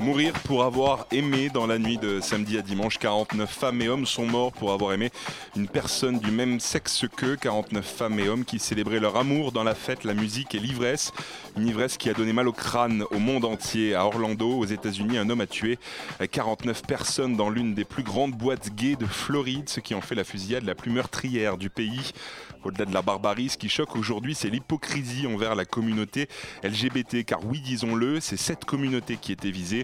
Mourir pour avoir aimé dans la nuit de samedi à dimanche. 49 femmes et hommes sont morts pour avoir aimé une personne du même sexe qu'eux. 49 femmes et hommes qui célébraient leur amour dans la fête, la musique et l'ivresse. Une ivresse qui a donné mal au crâne au monde entier. À Orlando, aux États-Unis, un homme a tué 49 personnes dans l'une des plus grandes boîtes gays de Floride, ce qui en fait la fusillade la plus meurtrière du pays. Au-delà de la barbarie, ce qui choque aujourd'hui, c'est l'hypocrisie envers la communauté LGBT. Car oui, disons-le, c'est cette communauté qui était visée.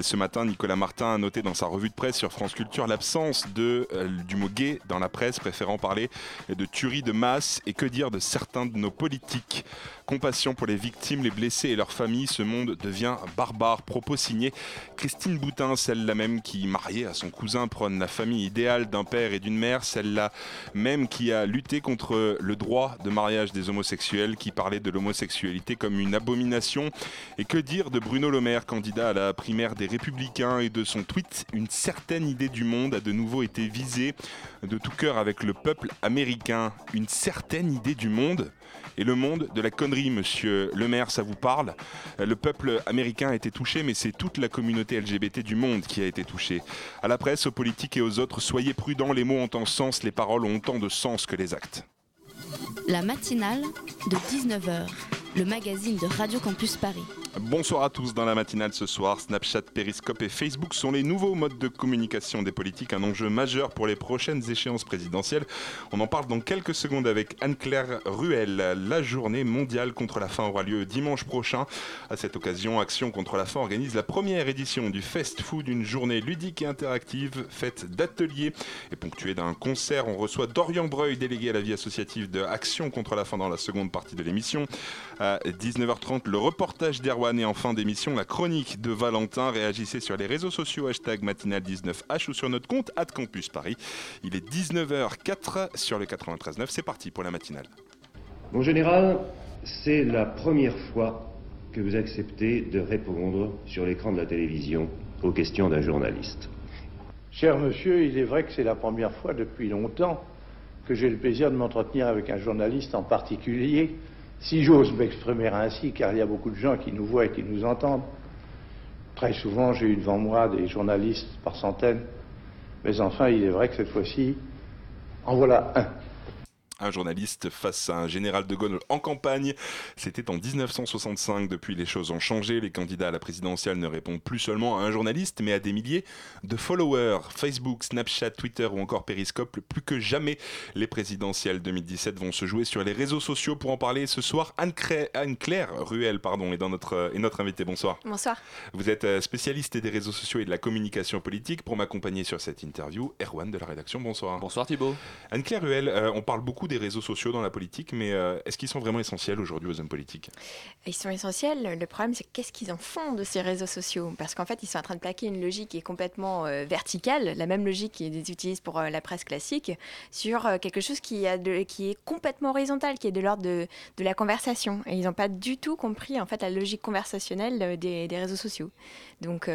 Ce matin, Nicolas Martin a noté dans sa revue de presse sur France Culture l'absence euh, du mot gay dans la presse, préférant parler de tuerie de masse et que dire de certains de nos politiques. Compassion pour les victimes, les blessés et leurs familles, ce monde devient barbare. Propos signé Christine Boutin, celle-là même qui, mariée à son cousin, prône la famille idéale d'un père et d'une mère, celle-là même qui a lutté contre le droit de mariage des homosexuels, qui parlait de l'homosexualité comme une abomination. Et que dire de Bruno Le Maire, candidat à la primaire des Républicains, et de son tweet Une certaine idée du monde a de nouveau été visée de tout cœur avec le peuple américain. Une certaine idée du monde et le monde de la connerie, monsieur Le Maire, ça vous parle? Le peuple américain a été touché, mais c'est toute la communauté LGBT du monde qui a été touchée. À la presse, aux politiques et aux autres, soyez prudents, les mots ont un sens, les paroles ont autant de sens que les actes. La matinale de 19h, le magazine de Radio Campus Paris. Bonsoir à tous dans la matinale ce soir. Snapchat, Periscope et Facebook sont les nouveaux modes de communication des politiques, un enjeu majeur pour les prochaines échéances présidentielles. On en parle dans quelques secondes avec Anne-Claire Ruel. La journée mondiale contre la faim aura lieu dimanche prochain. À cette occasion, Action contre la faim organise la première édition du Fast Food, une journée ludique et interactive faite d'ateliers et ponctuée d'un concert. On reçoit Dorian Breuil, délégué à la vie associative de Action contre la faim dans la seconde partie de l'émission. À 19h30, le reportage et en fin d'émission, la chronique de Valentin. Réagissez sur les réseaux sociaux, hashtag matinale19h ou sur notre compte at Campus Paris. Il est 19h04 sur le 93.9. C'est parti pour la matinale. Mon général, c'est la première fois que vous acceptez de répondre sur l'écran de la télévision aux questions d'un journaliste. Cher monsieur, il est vrai que c'est la première fois depuis longtemps que j'ai le plaisir de m'entretenir avec un journaliste en particulier, si j'ose m'exprimer ainsi, car il y a beaucoup de gens qui nous voient et qui nous entendent. Très souvent, j'ai eu devant moi des journalistes par centaines, mais enfin, il est vrai que cette fois-ci, en voilà un. Un journaliste face à un général de Gaulle en campagne. C'était en 1965. Depuis, les choses ont changé. Les candidats à la présidentielle ne répondent plus seulement à un journaliste, mais à des milliers de followers. Facebook, Snapchat, Twitter ou encore Periscope. Plus que jamais, les présidentielles 2017 vont se jouer sur les réseaux sociaux. Pour en parler ce soir, Anne-Claire Anne Ruel pardon, est, dans notre, est notre invitée. Bonsoir. Bonsoir. Vous êtes euh, spécialiste des réseaux sociaux et de la communication politique. Pour m'accompagner sur cette interview, Erwan de la rédaction. Bonsoir. bonsoir Thibaut. Anne-Claire Ruel, euh, on parle beaucoup des réseaux sociaux dans la politique, mais euh, est-ce qu'ils sont vraiment essentiels aujourd'hui aux hommes politiques? Ils sont essentiels. Le problème, c'est qu'est-ce qu'ils en font de ces réseaux sociaux? Parce qu'en fait, ils sont en train de plaquer une logique qui est complètement euh, verticale, la même logique qu'ils utilisent pour euh, la presse classique, sur quelque chose qui, est complètement horizontal, qui est de l'ordre de, la conversation. Et ils n'ont pas du tout compris en fait la logique conversationnelle des, réseaux sociaux. Donc,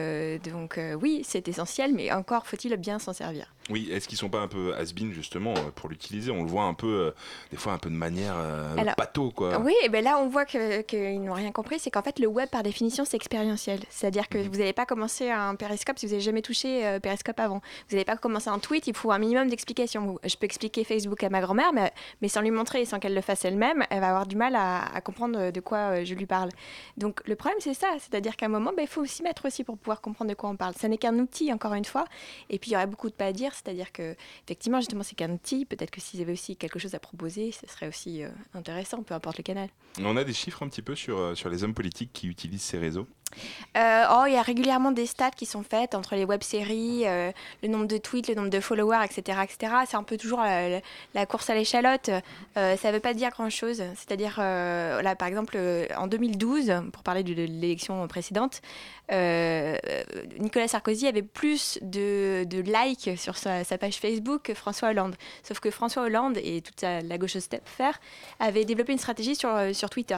oui, c'est essentiel, mais encore faut-il bien s'en servir. Oui, est-ce qu'ils sont pas un peu has-been justement euh, pour l'utiliser? On le voit un peu, euh, des fois un peu de manière euh, Alors, bateau quoi. Oui, et ben là, on voit que- qu'ils n'ont rien compris. C'est qu'en fait, le web, par définition, c'est expérientiel. C'est-à-dire que vous n'allez pas commencer un périscope si vous n'avez jamais touché euh, périscope avant. Vous n'allez pas commencer un tweet, il faut un minimum d'explications. Vous- Je peux expliquer Facebook à ma grand-mère, mais, mais sans lui montrer et sans qu'elle le fasse elle-même, elle va avoir du mal à, à comprendre de quoi je lui parle. Donc, le problème, c'est ça. C'est-à-dire qu'à un moment, ben, il faut aussi mettre aussi pour pouvoir comprendre de quoi on parle. Ça n'est qu'un outil, encore une fois. Et puis, il y aurait beaucoup de pas à dire. C'est-à-dire que, effectivement, justement, c'est qu'un outil. Peut-être que s'ils avaient aussi quelque chose à proposer, ce serait aussi euh, intéressant, peu importe le canal. On a des chiffres un petit peu sur, euh, sur les hommes politiques qui utilisent ces réseaux. Euh, oh, il y a régulièrement des stats qui sont faites entre les web-séries, euh, le nombre de tweets, le nombre de followers, etc. C'est un peu toujours la, course à l'échalote. Euh, ça ne veut pas dire grand-chose. C'est-à-dire, là, par exemple, en 2012, pour parler de, l'élection précédente, Nicolas Sarkozy avait plus de, likes sur sa, page Facebook que François Hollande. Sauf que François Hollande et toute sa- la gauche faire avaient développé une stratégie sur, sur Twitter.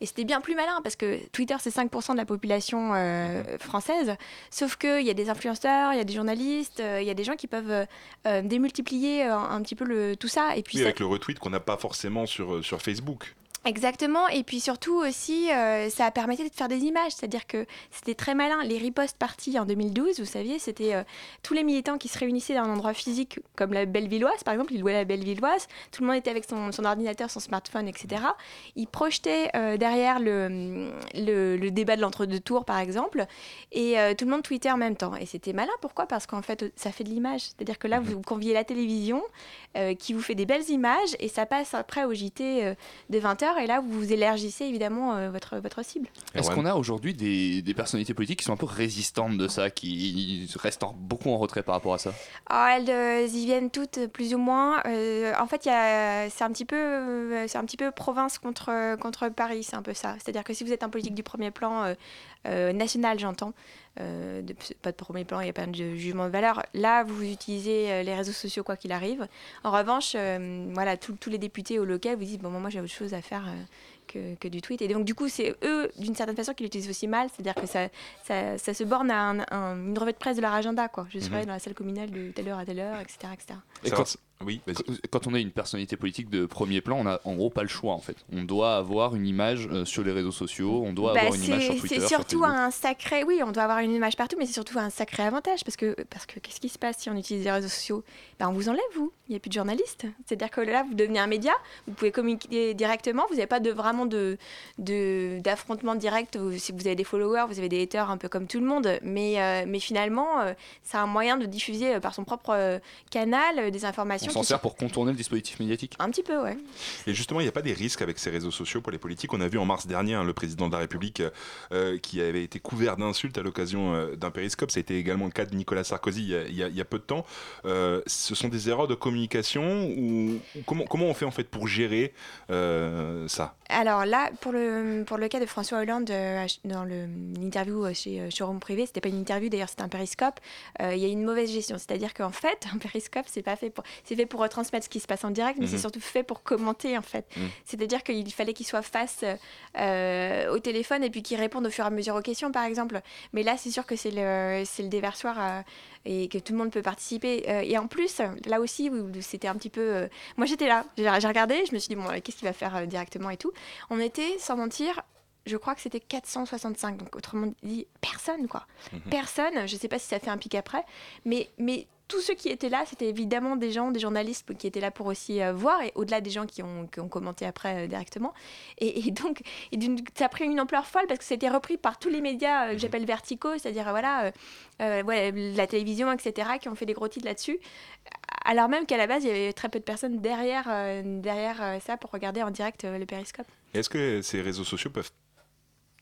Et c'était bien plus malin parce que Twitter, c'est 5% de la population euh, française. Sauf qu'il y a des influenceurs, il y a des journalistes, euh, il y a des gens qui peuvent euh, démultiplier un, petit peu le, tout ça. Et puis Oui, ça- avec le retweet qu'on n'a pas forcément sur, sur Facebook. Exactement, et puis surtout aussi, euh, ça a permis de faire des images, c'est-à-dire que c'était très malin. Les ripostes partis en 2012, vous saviez, c'était euh, tous les militants qui se réunissaient dans un endroit physique comme la Bellevilloise, par exemple, ils louaient la Bellevilloise, tout le monde était avec son, son ordinateur, son smartphone, etc. Ils projetaient euh, derrière le, le, le débat de l'entre-deux tours, par exemple, et euh, tout le monde tweetait en même temps. Et c'était malin, pourquoi? Parce qu'en fait, ça fait de l'image, c'est-à-dire que là, vous conviez la télévision qui vous fait des belles images, et ça passe après au JT de 20h et là vous élargissez évidemment euh, votre, votre cible. Est-ce qu'on a aujourd'hui des, des personnalités politiques qui sont un peu résistantes de ça, qui restent en- beaucoup en retrait par rapport à ça? Alors, elles euh, y viennent toutes plus ou moins. Euh, en fait, c'est un petit peu, euh, c'est un petit peu province contre contre Paris, c'est un peu ça. C'est-à-dire que si vous êtes un politique du premier plan euh, euh, national, j'entends, euh, de- pas de premier plan, il n'y a pas de jugement de valeur. Là, vous utilisez euh, les réseaux sociaux quoi qu'il arrive. En revanche, euh, voilà, tous tous les députés au local vous disent bon, moi j'ai autre chose à faire. euh, que, que du tweet. Et donc, du coup, c'est eux, d'une certaine façon, qui l'utilisent aussi mal. C'est-à-dire que ça, ça, ça se borne à un- un- une revue de presse de leur agenda. Quoi. Je serai Mhm. dans la salle communale de telle heure à telle heure, etc. etc. Et quand, oui, quand, quand on est une personnalité politique de premier plan, on a en gros pas le choix en fait. On doit avoir une image euh, sur les réseaux sociaux, on doit Bah, avoir une image sur c'est Twitter. c'est sur surtout un sacré. Oui, on doit avoir une image partout, mais c'est surtout un sacré avantage parce que parce que qu'est-ce qui se passe si on utilise les réseaux sociaux? Ben, On vous enlève, vous. Il n'y a plus de journalistes. C'est-à-dire que là, vous devenez un média, vous pouvez communiquer directement, vous n'avez pas de, vraiment de de- d'affrontement direct. Si vous avez des followers, vous avez des haters un peu comme tout le monde, mais, euh, mais finalement, euh, c'est un moyen de diffuser euh, par son propre euh, canal euh, des informations. On s'en sert pour contourner le dispositif médiatique. Un petit peu, ouais. Et justement, il n'y a pas des risques avec ces réseaux sociaux pour les politiques. On a vu en mars dernier hein, le président de la République euh, qui avait été couvert d'insultes à l'occasion euh, d'un périscope. Ça a été également le cas de Nicolas Sarkozy il y a, il y a- il y a peu de temps. Euh, ce sont des erreurs de communication ou comment, comment on fait en fait pour gérer euh, ça? Alors là, pour le, pour le cas de François Hollande, euh, dans l'interview chez euh, Showroom Privé, c'était pas une interview, d'ailleurs c'était un périscope, euh, il y a une mauvaise gestion. C'est-à-dire qu'en fait, un périscope, c'est pas fait pour, c'est fait pour retransmettre ce qui se passe en direct, mais Mhm. c'est surtout fait pour commenter en fait. Mhm. C'est-à-dire qu'il fallait qu'il soit face euh, au téléphone et puis qu'il réponde au fur et à mesure aux questions, par exemple. Mais là, c'est sûr que c'est le, c'est le déversoir euh, et que tout le monde peut participer. Euh, et en plus, là aussi, c'était un petit peu. Moi, j'étais là, j'ai regardé, je me suis dit, bon, qu'est-ce qu'il va faire directement et tout. On était, sans mentir, je crois que c'était 465. Donc, autrement dit, personne, quoi. Mhm. Personne. Je sais pas si ça fait un pic après. Mais, mais tous ceux qui étaient là, c'était évidemment des gens, des journalistes qui étaient là pour aussi euh, voir, et au-delà des gens qui ont, qui ont commenté après euh, directement. Et, et donc, et ça a pris une ampleur folle parce que c'était repris par tous les médias euh, que j'appelle verticaux, c'est-à-dire, voilà, ouais, la télévision, etc., qui ont fait des gros titres là-dessus. Alors même qu'à la base, il y avait très peu de personnes derrière, derrière ça pour regarder en direct le périscope. Est-ce que ces réseaux sociaux peuvent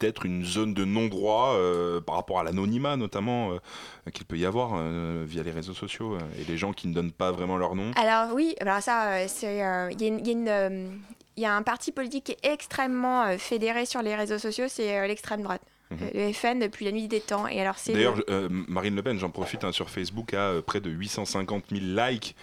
être une zone de non-droit euh, par rapport à l'anonymat notamment euh, qu'il peut y avoir euh, via les réseaux sociaux et les gens qui ne donnent pas vraiment leur nom Alors oui, alors ça, il y a une- il y a une, il y a un parti politique qui est extrêmement euh, fédéré sur les réseaux sociaux, c'est euh, l'extrême droite. Mhm. Euh, Le FN depuis la nuit des temps. Et alors c'est D'ailleurs, le- Marine Le Pen, j'en profite, hein, sur Facebook, a près de 850 000 likes.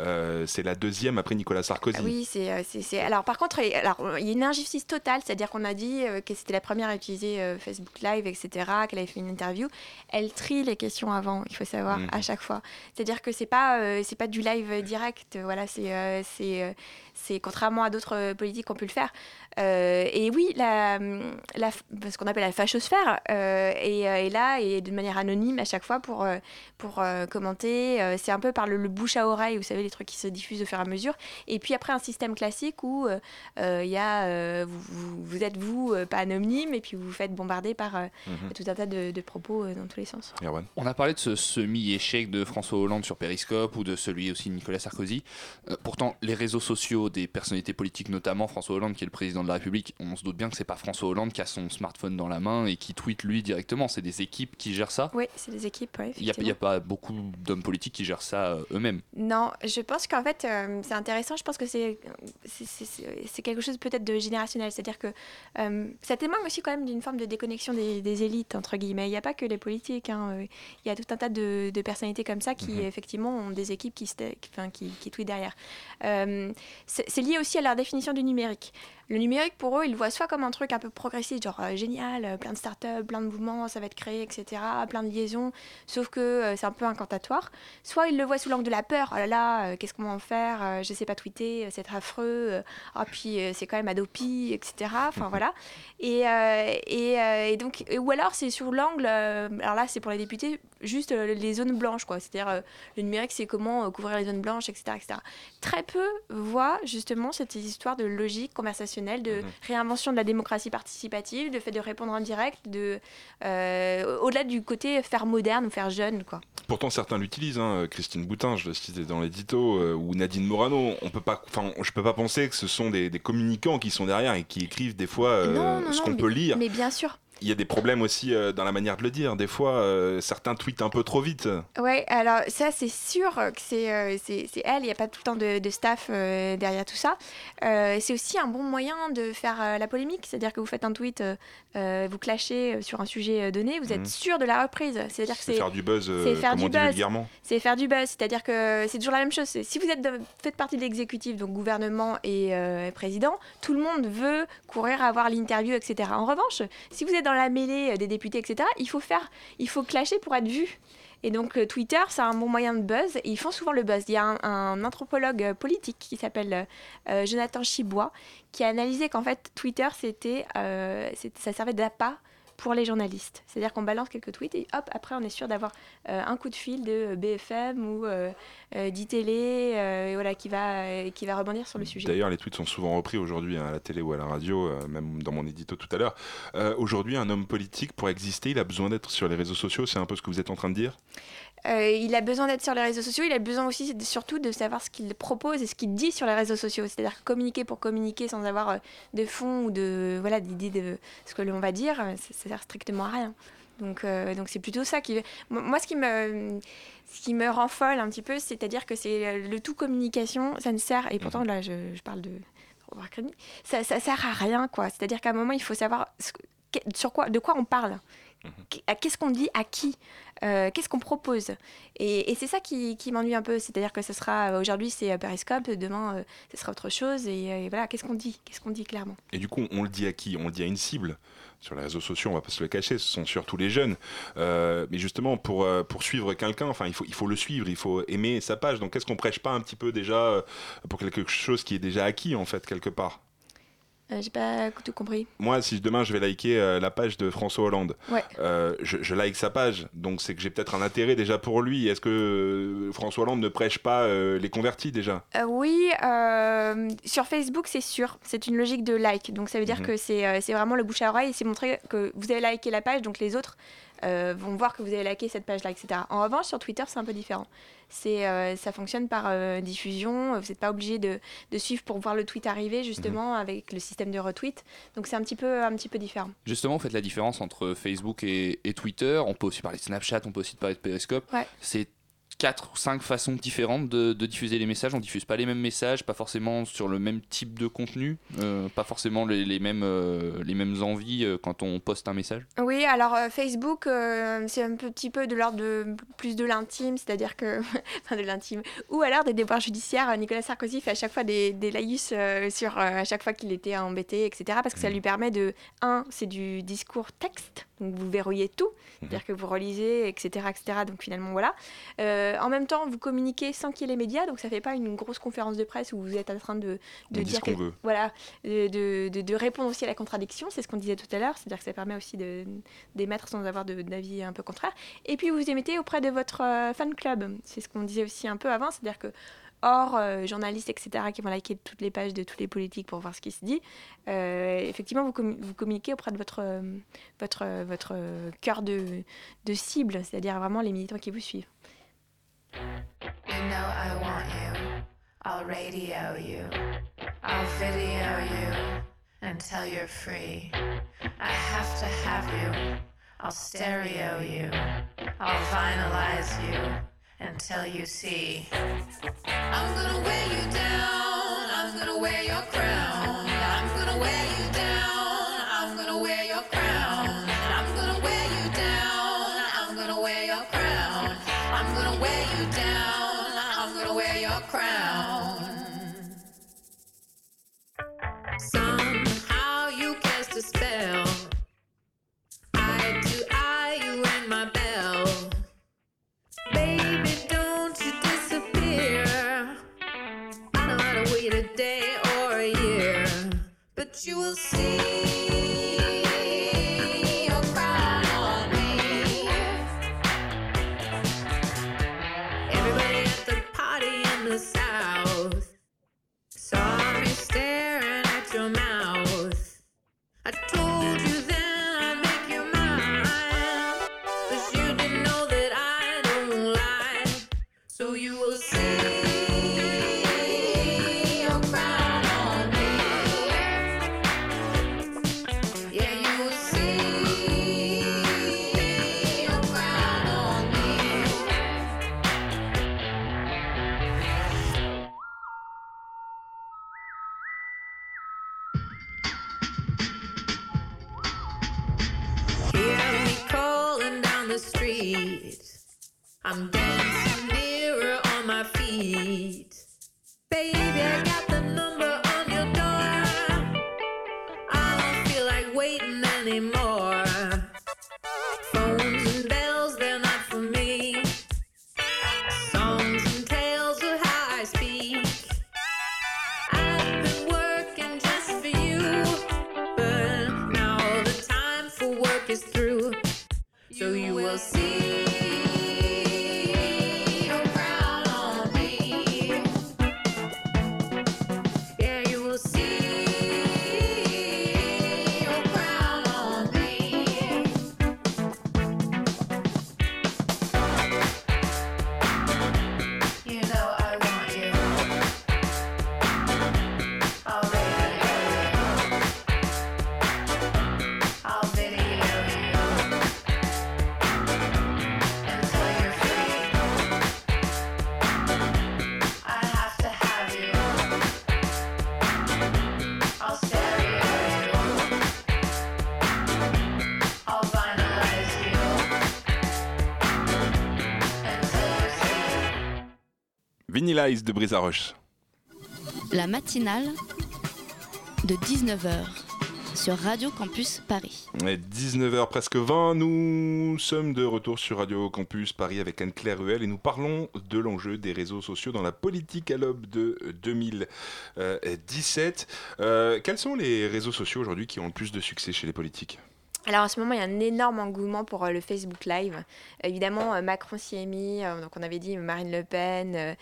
Euh, c'est la deuxième après Nicolas Sarkozy. Ah Oui, c'est, euh, c'est, Alors, par contre, il alors, il y a une injustice totale, c'est-à-dire qu'on a dit euh, que c'était la première à utiliser Facebook Live, etc., qu'elle avait fait une interview. Elle trie les questions avant, il faut savoir, Mhm. à chaque fois. C'est-à-dire que c'est pas, euh, c'est pas du live direct, voilà, c'est, euh, c'est, c'est contrairement à d'autres politiques qui ont pu le faire. Et oui, la, la, ce qu'on appelle la fachosphère est, est là et de manière anonyme à chaque fois pour, pour commenter. C'est un peu par le, le bouche à oreille, vous savez, les trucs qui se diffusent au fur et à mesure. Et puis après, un système classique où il y a, vous, vous, êtes vous, pas anonyme, et puis vous vous faites bombarder par mhm. tout un tas de, propos dans tous les sens. On a parlé de ce semi-échec de François Hollande sur Periscope ou de celui aussi de Nicolas Sarkozy. pourtant, les réseaux sociaux des personnalités politiques, notamment François Hollande, qui est le président de la République, on se doute bien que c'est pas François Hollande qui a son smartphone dans la main et qui tweet lui directement. C'est des équipes qui gèrent ça. Oui, c'est des équipes. Il n'y a, pas beaucoup d'hommes politiques qui gèrent ça euh, eux-mêmes. Non, je pense qu'en fait, euh, c'est intéressant. Je pense que c'est quelque chose peut-être de générationnel. C'est-à-dire que euh, ça témoigne aussi quand même d'une forme de déconnexion des, élites, entre guillemets. Il n'y a pas que les politiques. Hein. Il y a tout un tas de, personnalités comme ça qui, mhm. effectivement, ont des équipes qui, enfin, qui, qui tweetent derrière. c'est lié aussi à leur définition du numérique le numérique, pour eux, ils le voient soit comme un truc un peu progressiste, genre euh, génial, euh, plein de startups, plein de mouvements, ça va être créé, etc., plein de liaisons, sauf que euh, c'est un peu incantatoire. Soit ils le voient sous l'angle de la peur, oh là là, qu'est-ce qu'on va en faire, je sais pas tweeter, c'est affreux, ah, puis c'est quand même Adopi, etc., enfin voilà. Et, et, donc, ou alors c'est sur l'angle, alors là c'est pour les députés, juste les zones blanches, quoi. C'est-à-dire le numérique, c'est comment couvrir les zones blanches, etc., etc. Très peu voient justement cette histoire de logique conversationnelle de mhm. réinvention de la démocratie participative, de fait de répondre en direct, de euh, au-delà du côté faire moderne ou faire jeune, quoi. Pourtant, certains l'utilisent. Hein. Christine Boutin, je le citais dans l'édito, euh, ou Nadine Morano. On peut pas, enfin, je peux pas penser que ce sont des, communicants qui sont derrière et qui écrivent des fois euh, ce qu'on peut lire. Mais bien sûr il y a des problèmes aussi euh, dans la manière de le dire. Des fois, euh, certains tweetent un peu trop vite. Ouais, alors ça, c'est sûr que c'est euh, c'est elle. Il n'y a pas tout le temps de, de staff derrière tout ça. c'est aussi un bon moyen de faire la polémique. C'est-à-dire que vous faites un tweet, vous clashez sur un sujet donné, vous êtes mhm. sûr de la reprise. C'est-à-dire que c'est faire du buzz, c'est faire du buzz. C'est faire du buzz. C'est-à-dire que c'est toujours la même chose. Si vous êtes faites partie de l'exécutif, donc gouvernement et président, tout le monde veut courir avoir l'interview, etc. En revanche, si vous êtes dans la mêlée euh, des députés, etc., il faut faire, il faut clasher pour être vu. Et donc euh, Twitter, c'est un bon moyen de buzz et ils font souvent le buzz. Il y a un, anthropologue euh, politique qui s'appelle Jonathan Chibois qui a analysé qu'en fait Twitter, c'était, ça servait d'appât pour les journalistes. C'est-à-dire qu'on balance quelques tweets et hop, après on est sûr d'avoir euh, un coup de fil de BFM ou euh, euh d'ITélé euh, voilà, qui, va, qui va rebondir sur le sujet. D'ailleurs, les tweets sont souvent repris aujourd'hui hein, à la télé ou à la radio, même dans mon édito tout à l'heure. aujourd'hui, un homme politique, pour exister, il a besoin d'être sur les réseaux sociaux, c'est un peu ce que vous êtes en train de dire? Euh, il a besoin d'être sur les réseaux sociaux, il a besoin aussi surtout de savoir ce qu'il propose et ce qu'il dit sur les réseaux sociaux. C'est-à-dire communiquer pour communiquer sans avoir euh, de fond ou de voilà d'idée de ce que l'on va dire, euh, ça, sert strictement à rien. Donc donc c'est plutôt ça qui moi ce qui me ce qui me rend folle un petit peu, c'est-à-dire que c'est le tout communication, ça ne sert et pourtant là je, parle de ça, ça sert à rien quoi. C'est-à-dire qu'à un moment il faut savoir sur quoi de quoi on parle. Qu'est-ce qu'on dit à qui? Euh, Qu'est-ce qu'on propose? Et, c'est ça qui, m'ennuie un peu. C'est-à-dire que ce sera aujourd'hui c'est Periscope, demain euh, ce sera autre chose. Et, voilà, qu'est-ce qu'on dit? Qu'est-ce qu'on dit clairement? Et du coup, on le dit à qui? On le dit à une cible. Sur les réseaux sociaux, on va pas se le cacher, ce sont surtout les jeunes. Euh, mais justement, pour, pour suivre quelqu'un, enfin, il faut, il faut le suivre, il faut aimer sa page. Donc, qu'est-ce qu'on prêche pas un petit peu déjà pour quelque chose qui est déjà acquis en fait quelque part? Euh, j'ai pas tout compris. Moi, si demain je vais liker euh, la page de François Hollande, ouais. euh, je, je, like sa page, donc c'est que j'ai peut-être un intérêt déjà pour lui. Est-ce que François Hollande ne prêche pas les convertis déjà? Oui, sur Facebook, c'est sûr. C'est une logique de like. Donc ça veut dire mhm. que c'est vraiment le bouche à oreille et c'est montrer que vous avez liké la page, donc les autres euh, vont voir que vous avez liké cette page-là, etc. En revanche, sur Twitter, c'est un peu différent. C'est, euh, ça fonctionne par euh, diffusion. Vous n'êtes pas obligé de, de, suivre pour voir le tweet arriver, justement, mhm. avec le système de retweet. Donc c'est un petit peu, un petit peu différent. Justement, vous faites la différence entre Facebook et, et Twitter. On peut aussi parler de Snapchat, on peut aussi parler de Periscope. Ouais. C'est quatre ou cinq façons différentes de, diffuser les messages. On diffuse pas les mêmes messages, pas forcément sur le même type de contenu, euh, pas forcément les, mêmes, euh, les mêmes envies euh, quand on poste un message. Oui, alors Facebook, c'est un petit peu de l'ordre de plus de l'intime, c'est-à-dire que. enfin, de l'intime. Ou alors des déboires judiciaires. Nicolas Sarkozy fait à chaque fois des, des laïus sur à chaque fois qu'il était embêté, etc. Parce que ça mmh. lui permet de. Un, c'est du discours texte, donc vous verrouillez tout, mmh. c'est-à-dire que vous relisez, etc. etc. donc finalement, voilà. Euh, en même temps, vous communiquez sans qu'il y ait les médias, donc ça fait pas une grosse conférence de presse où vous êtes en train de, de dire que, voilà, de, de, répondre aussi à la contradiction. C'est ce qu'on disait tout à l'heure, c'est-à-dire que ça permet aussi d'émettre sans avoir d'avis un peu contraire. Et puis vous émettez auprès de votre euh, fan club. C'est ce qu'on disait aussi un peu avant, c'est-à-dire que hors euh, journalistes, etc., qui vont liker toutes les pages de tous les politiques pour voir ce qui se dit, euh, effectivement, vous, vous communiquez auprès de votre, euh, votre, euh, votre euh, cœur de, de cible, c'est-à-dire vraiment les militants qui vous suivent. You know I want you. I'll radio you. I'll video you until you're free. I have to have you. I'll stereo you. I'll vinilize you until you see. I'm gonna wear you down. I'm gonna wear your crown. De Brisa Rush. La matinale de 19h sur Radio Campus Paris. 19h presque 20, nous sommes de retour sur Radio Campus Paris avec Anne-Claire Ruel et nous parlons de l'enjeu des réseaux sociaux dans la politique à l'aube de 2017. Euh, quels sont les réseaux sociaux aujourd'hui qui ont le plus de succès chez les politiques? Alors en ce moment, il y a un énorme engouement pour euh, le Facebook Live. Évidemment, euh, Macron s'y est mis, euh, donc on avait dit Marine Le Pen,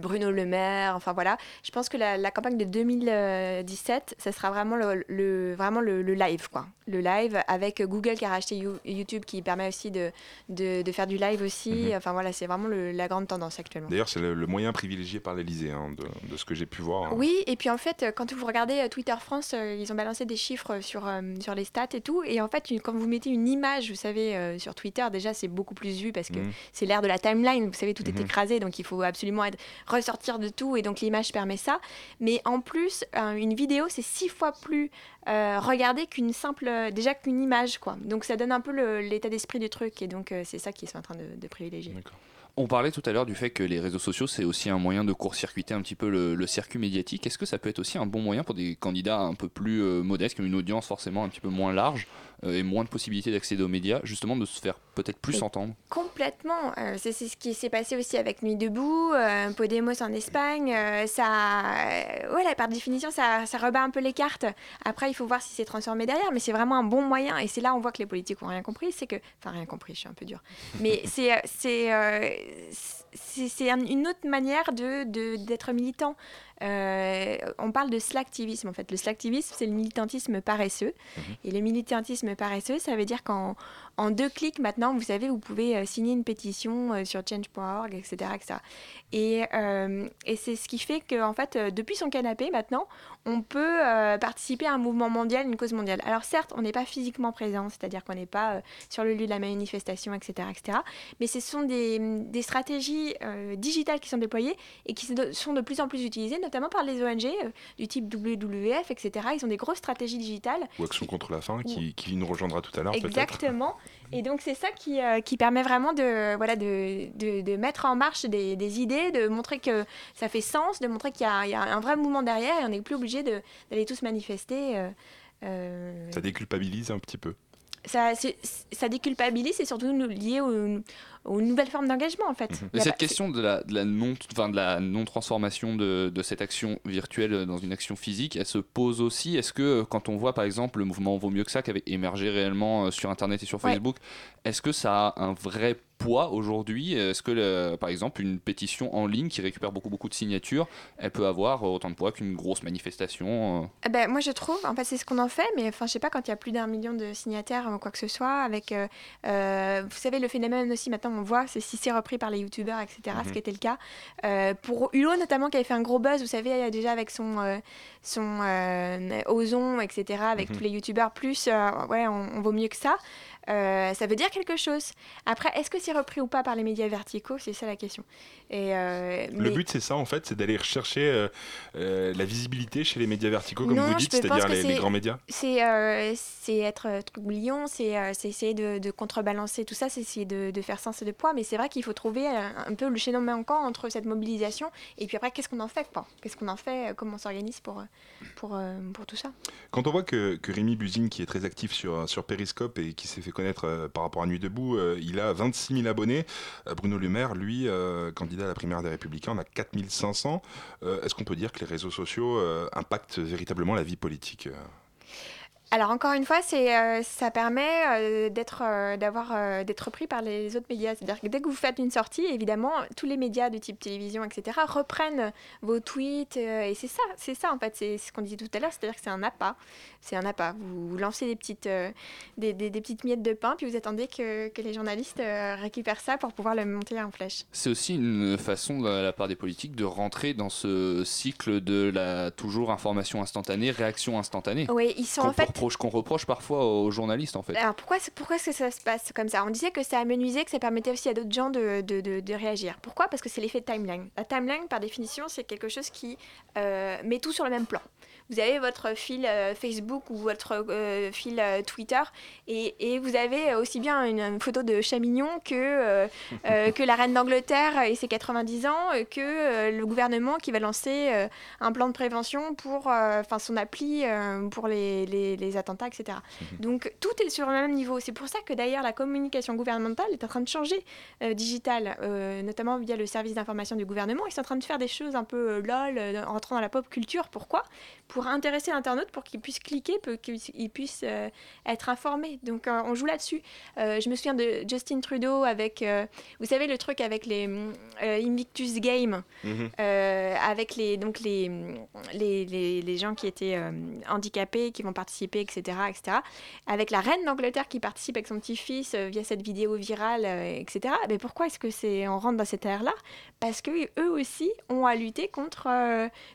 Bruno Le Maire, enfin voilà. Je pense que la, la campagne de 2017, ça sera vraiment le, le- vraiment le, le live, quoi. Le live avec Google qui a racheté You- YouTube qui permet aussi de, de, de faire du live aussi. Mhm. Enfin voilà, c'est vraiment le- la grande tendance actuellement. D'ailleurs, c'est le, moyen privilégié par l'Elysée, hein, de, de ce que j'ai pu voir. hein. Oui, et puis en fait, quand vous regardez Twitter France, ils ont balancé des chiffres sur, sur les stats et tout. Et en fait, une- quand vous mettez une image, vous savez, euh, sur Twitter, déjà, c'est beaucoup plus vu parce que Mhm. c'est l'ère de la timeline. Vous savez, tout est Mhm. écrasé, donc il faut absolument être, ressortir de tout. Et donc l'image permet ça. Mais en plus, euh, une vidéo, c'est six fois plus euh, regardé qu'une simple. euh, déjà qu'une image, quoi. Donc ça donne un peu l'état d'esprit du truc. Et donc, c'est ça qu'ils sont en train de, de privilégier. On parlait tout à l'heure du fait que les réseaux sociaux, c'est aussi un moyen de court-circuiter un petit peu le, circuit médiatique. Est-ce que ça peut être aussi un bon moyen pour des candidats un peu plus euh, modestes, qui une audience forcément un petit peu moins large et moins de possibilités d'accéder aux médias, justement de se faire peut-être plus Et- entendre Complètement. Euh, c'est ce qui s'est passé aussi avec Nuit debout, euh, Podemos en Espagne. euh, ça, euh, ouais, là, par définition, ça, ça rebat un peu les cartes. Après, il faut voir si c'est transformé derrière, mais c'est vraiment un bon moyen. Et c'est là on voit que les politiques ont rien compris. C'est que, enfin, rien compris, je suis un peu dure. Mais c'est, euh, c'est, euh, une autre manière de- d'être militant. Euh, on parle de slacktivisme en fait. Le slacktivisme, c'est le militantisme paresseux. Et le militantisme paresseux, ça veut dire qu'en en deux clics maintenant, vous savez, vous pouvez euh, signer une pétition euh, sur change.org, etc. etc. Et, et c'est ce qui fait que, en fait, depuis son canapé, maintenant, on peut euh, participer à un mouvement mondial, une cause mondiale. Alors certes, on n'est pas physiquement présent, c'est-à-dire qu'on n'est pas euh, sur le lieu de la manifestation, etc. etc. mais ce sont des, des stratégies euh, digitales qui sont déployées et qui sont de plus en plus utilisées, notamment par les ONG du type WWF, etc. Ils ont des grosses stratégies digitales Ou Action contre la faim, qui, qui nous rejoindra tout à l'heure. Exactement. Et donc c'est ça qui, euh, qui permet vraiment de, voilà, de, de, de mettre en marche des, des idées, de montrer que ça fait sens, de montrer qu'il y, a- il y a un vrai mouvement derrière et on n'est plus obligé de- d'aller tous manifester. euh, euh, Ça déculpabilise un petit peu. ça, ça déculpabilise et surtout nous- lié aux, aux nouvelles formes d'engagement en fait. A cette pas- question de la, de la non, enfin, de la non transformation de, de cette action virtuelle dans une action physique, elle se pose aussi. Est-ce que euh, quand on voit par exemple le mouvement Vaut mieux que ça qui avait émergé réellement euh, sur Internet et sur Ouais. Facebook, est-ce que ça a un vrai poids aujourd'hui Est-ce que le- par exemple une pétition en ligne qui récupère beaucoup beaucoup de signatures, elle peut avoir autant de poids qu'une grosse manifestation euh Ah ben, moi je trouve, en fait c'est ce qu'on en fait, mais enfin je sais pas quand il y a plus d'un million de signataires ou quoi que ce soit, avec, euh, euh, vous savez le phénomène aussi maintenant on voit, c'est si c'est repris par les youtubeurs etc, ce Mhm. qui était le cas. Euh, pour Hulot notamment qui avait fait un gros buzz, vous savez déjà avec son, euh, son euh, Ozon etc, avec Mhm. tous les youtubeurs, plus euh, ouais on, on vaut mieux que ça. Euh, ça veut dire quelque chose. Après, est-ce que c'est repris ou pas par les médias verticaux? C'est ça la question. Et euh, Le but, c'est ça, en fait, c'est d'aller rechercher euh, euh, la visibilité chez les médias verticaux, comme Non, vous dites, c'est-à-dire les, grands médias? C'est être trublion, c'est essayer de, de contrebalancer tout ça, c'est essayer de, de faire sens et de poids. Mais c'est vrai qu'il faut trouver un, un peu le chaînon manquant entre cette mobilisation et puis après, qu'est-ce qu'on en fait Qu'est-ce qu'on en fait Comment on s'organise pour, pour, pour tout ça? Quand on voit que, que Rémi Buzine, qui est très actif sur, sur Periscope et qui s'est fait euh, par rapport à Nuit Debout, euh, il a 26 000 abonnés. Euh, Bruno Le Maire, lui, candidat à la primaire des Républicains, en a 4 500. Euh, Est-ce qu'on peut dire que les réseaux sociaux impactent véritablement la vie politique Alors encore une fois, c'est euh, ça permet euh, d'être euh, d'avoir euh, d'être repris par les autres médias. C'est-à-dire que dès que vous faites une sortie, évidemment, tous les médias de type télévision, etc., reprennent vos tweets et c'est ça, c'est ça en fait, c'est ce qu'on disait tout à l'heure, c'est-à-dire que c'est un appât, c'est un appât. Vous, vous lancez des petites des, des- des petites miettes de pain, puis vous attendez que, que les journalistes récupèrent ça pour pouvoir le monter en flèche. C'est aussi une façon de la part des politiques de rentrer dans ce cycle de la toujours information instantanée, réaction instantanée. Oui, ils sont en fait reproche, qu'on reproche parfois aux journalistes en fait. Alors pourquoi, pourquoi est-ce que ça se passe comme ça? On disait que ça amenuisait, que ça permettait aussi à d'autres gens de, de, de- de réagir. Pourquoi? Parce que c'est l'effet timeline. La timeline, par définition, c'est quelque chose qui euh, met tout sur le même plan. Vous avez votre fil euh, Facebook ou votre euh, fil euh, Twitter et, et vous avez aussi bien une, une photo de chat mignon que, que la reine d'Angleterre et ses 90 ans, que le gouvernement qui va lancer un plan de prévention pour enfin son appli pour les, les, les attentats, etc. Donc tout est sur le même niveau. C'est pour ça que d'ailleurs la communication gouvernementale est en train de changer euh, digitale, euh, notamment via le service d'information du gouvernement. Ils sont en train de faire des choses un peu euh, lol, en rentrant dans la pop culture. Pourquoi? Pour intéresser l'internaute, pour qu'il puisse cliquer, pour qu'il puisse euh, être informé. Donc euh, on joue là-dessus. Euh, je me souviens de Justin Trudeau avec, vous savez, le truc avec les Invictus Games, Mhm. avec les, donc les, les, les, les gens qui étaient handicapés, qui vont participer, etc., etc. Avec la reine d'Angleterre qui participe avec son petit-fils via cette vidéo virale, etc. Mais pourquoi est-ce que c'est on rentre dans cette ère-là? Parce que eux aussi ont à lutter contre,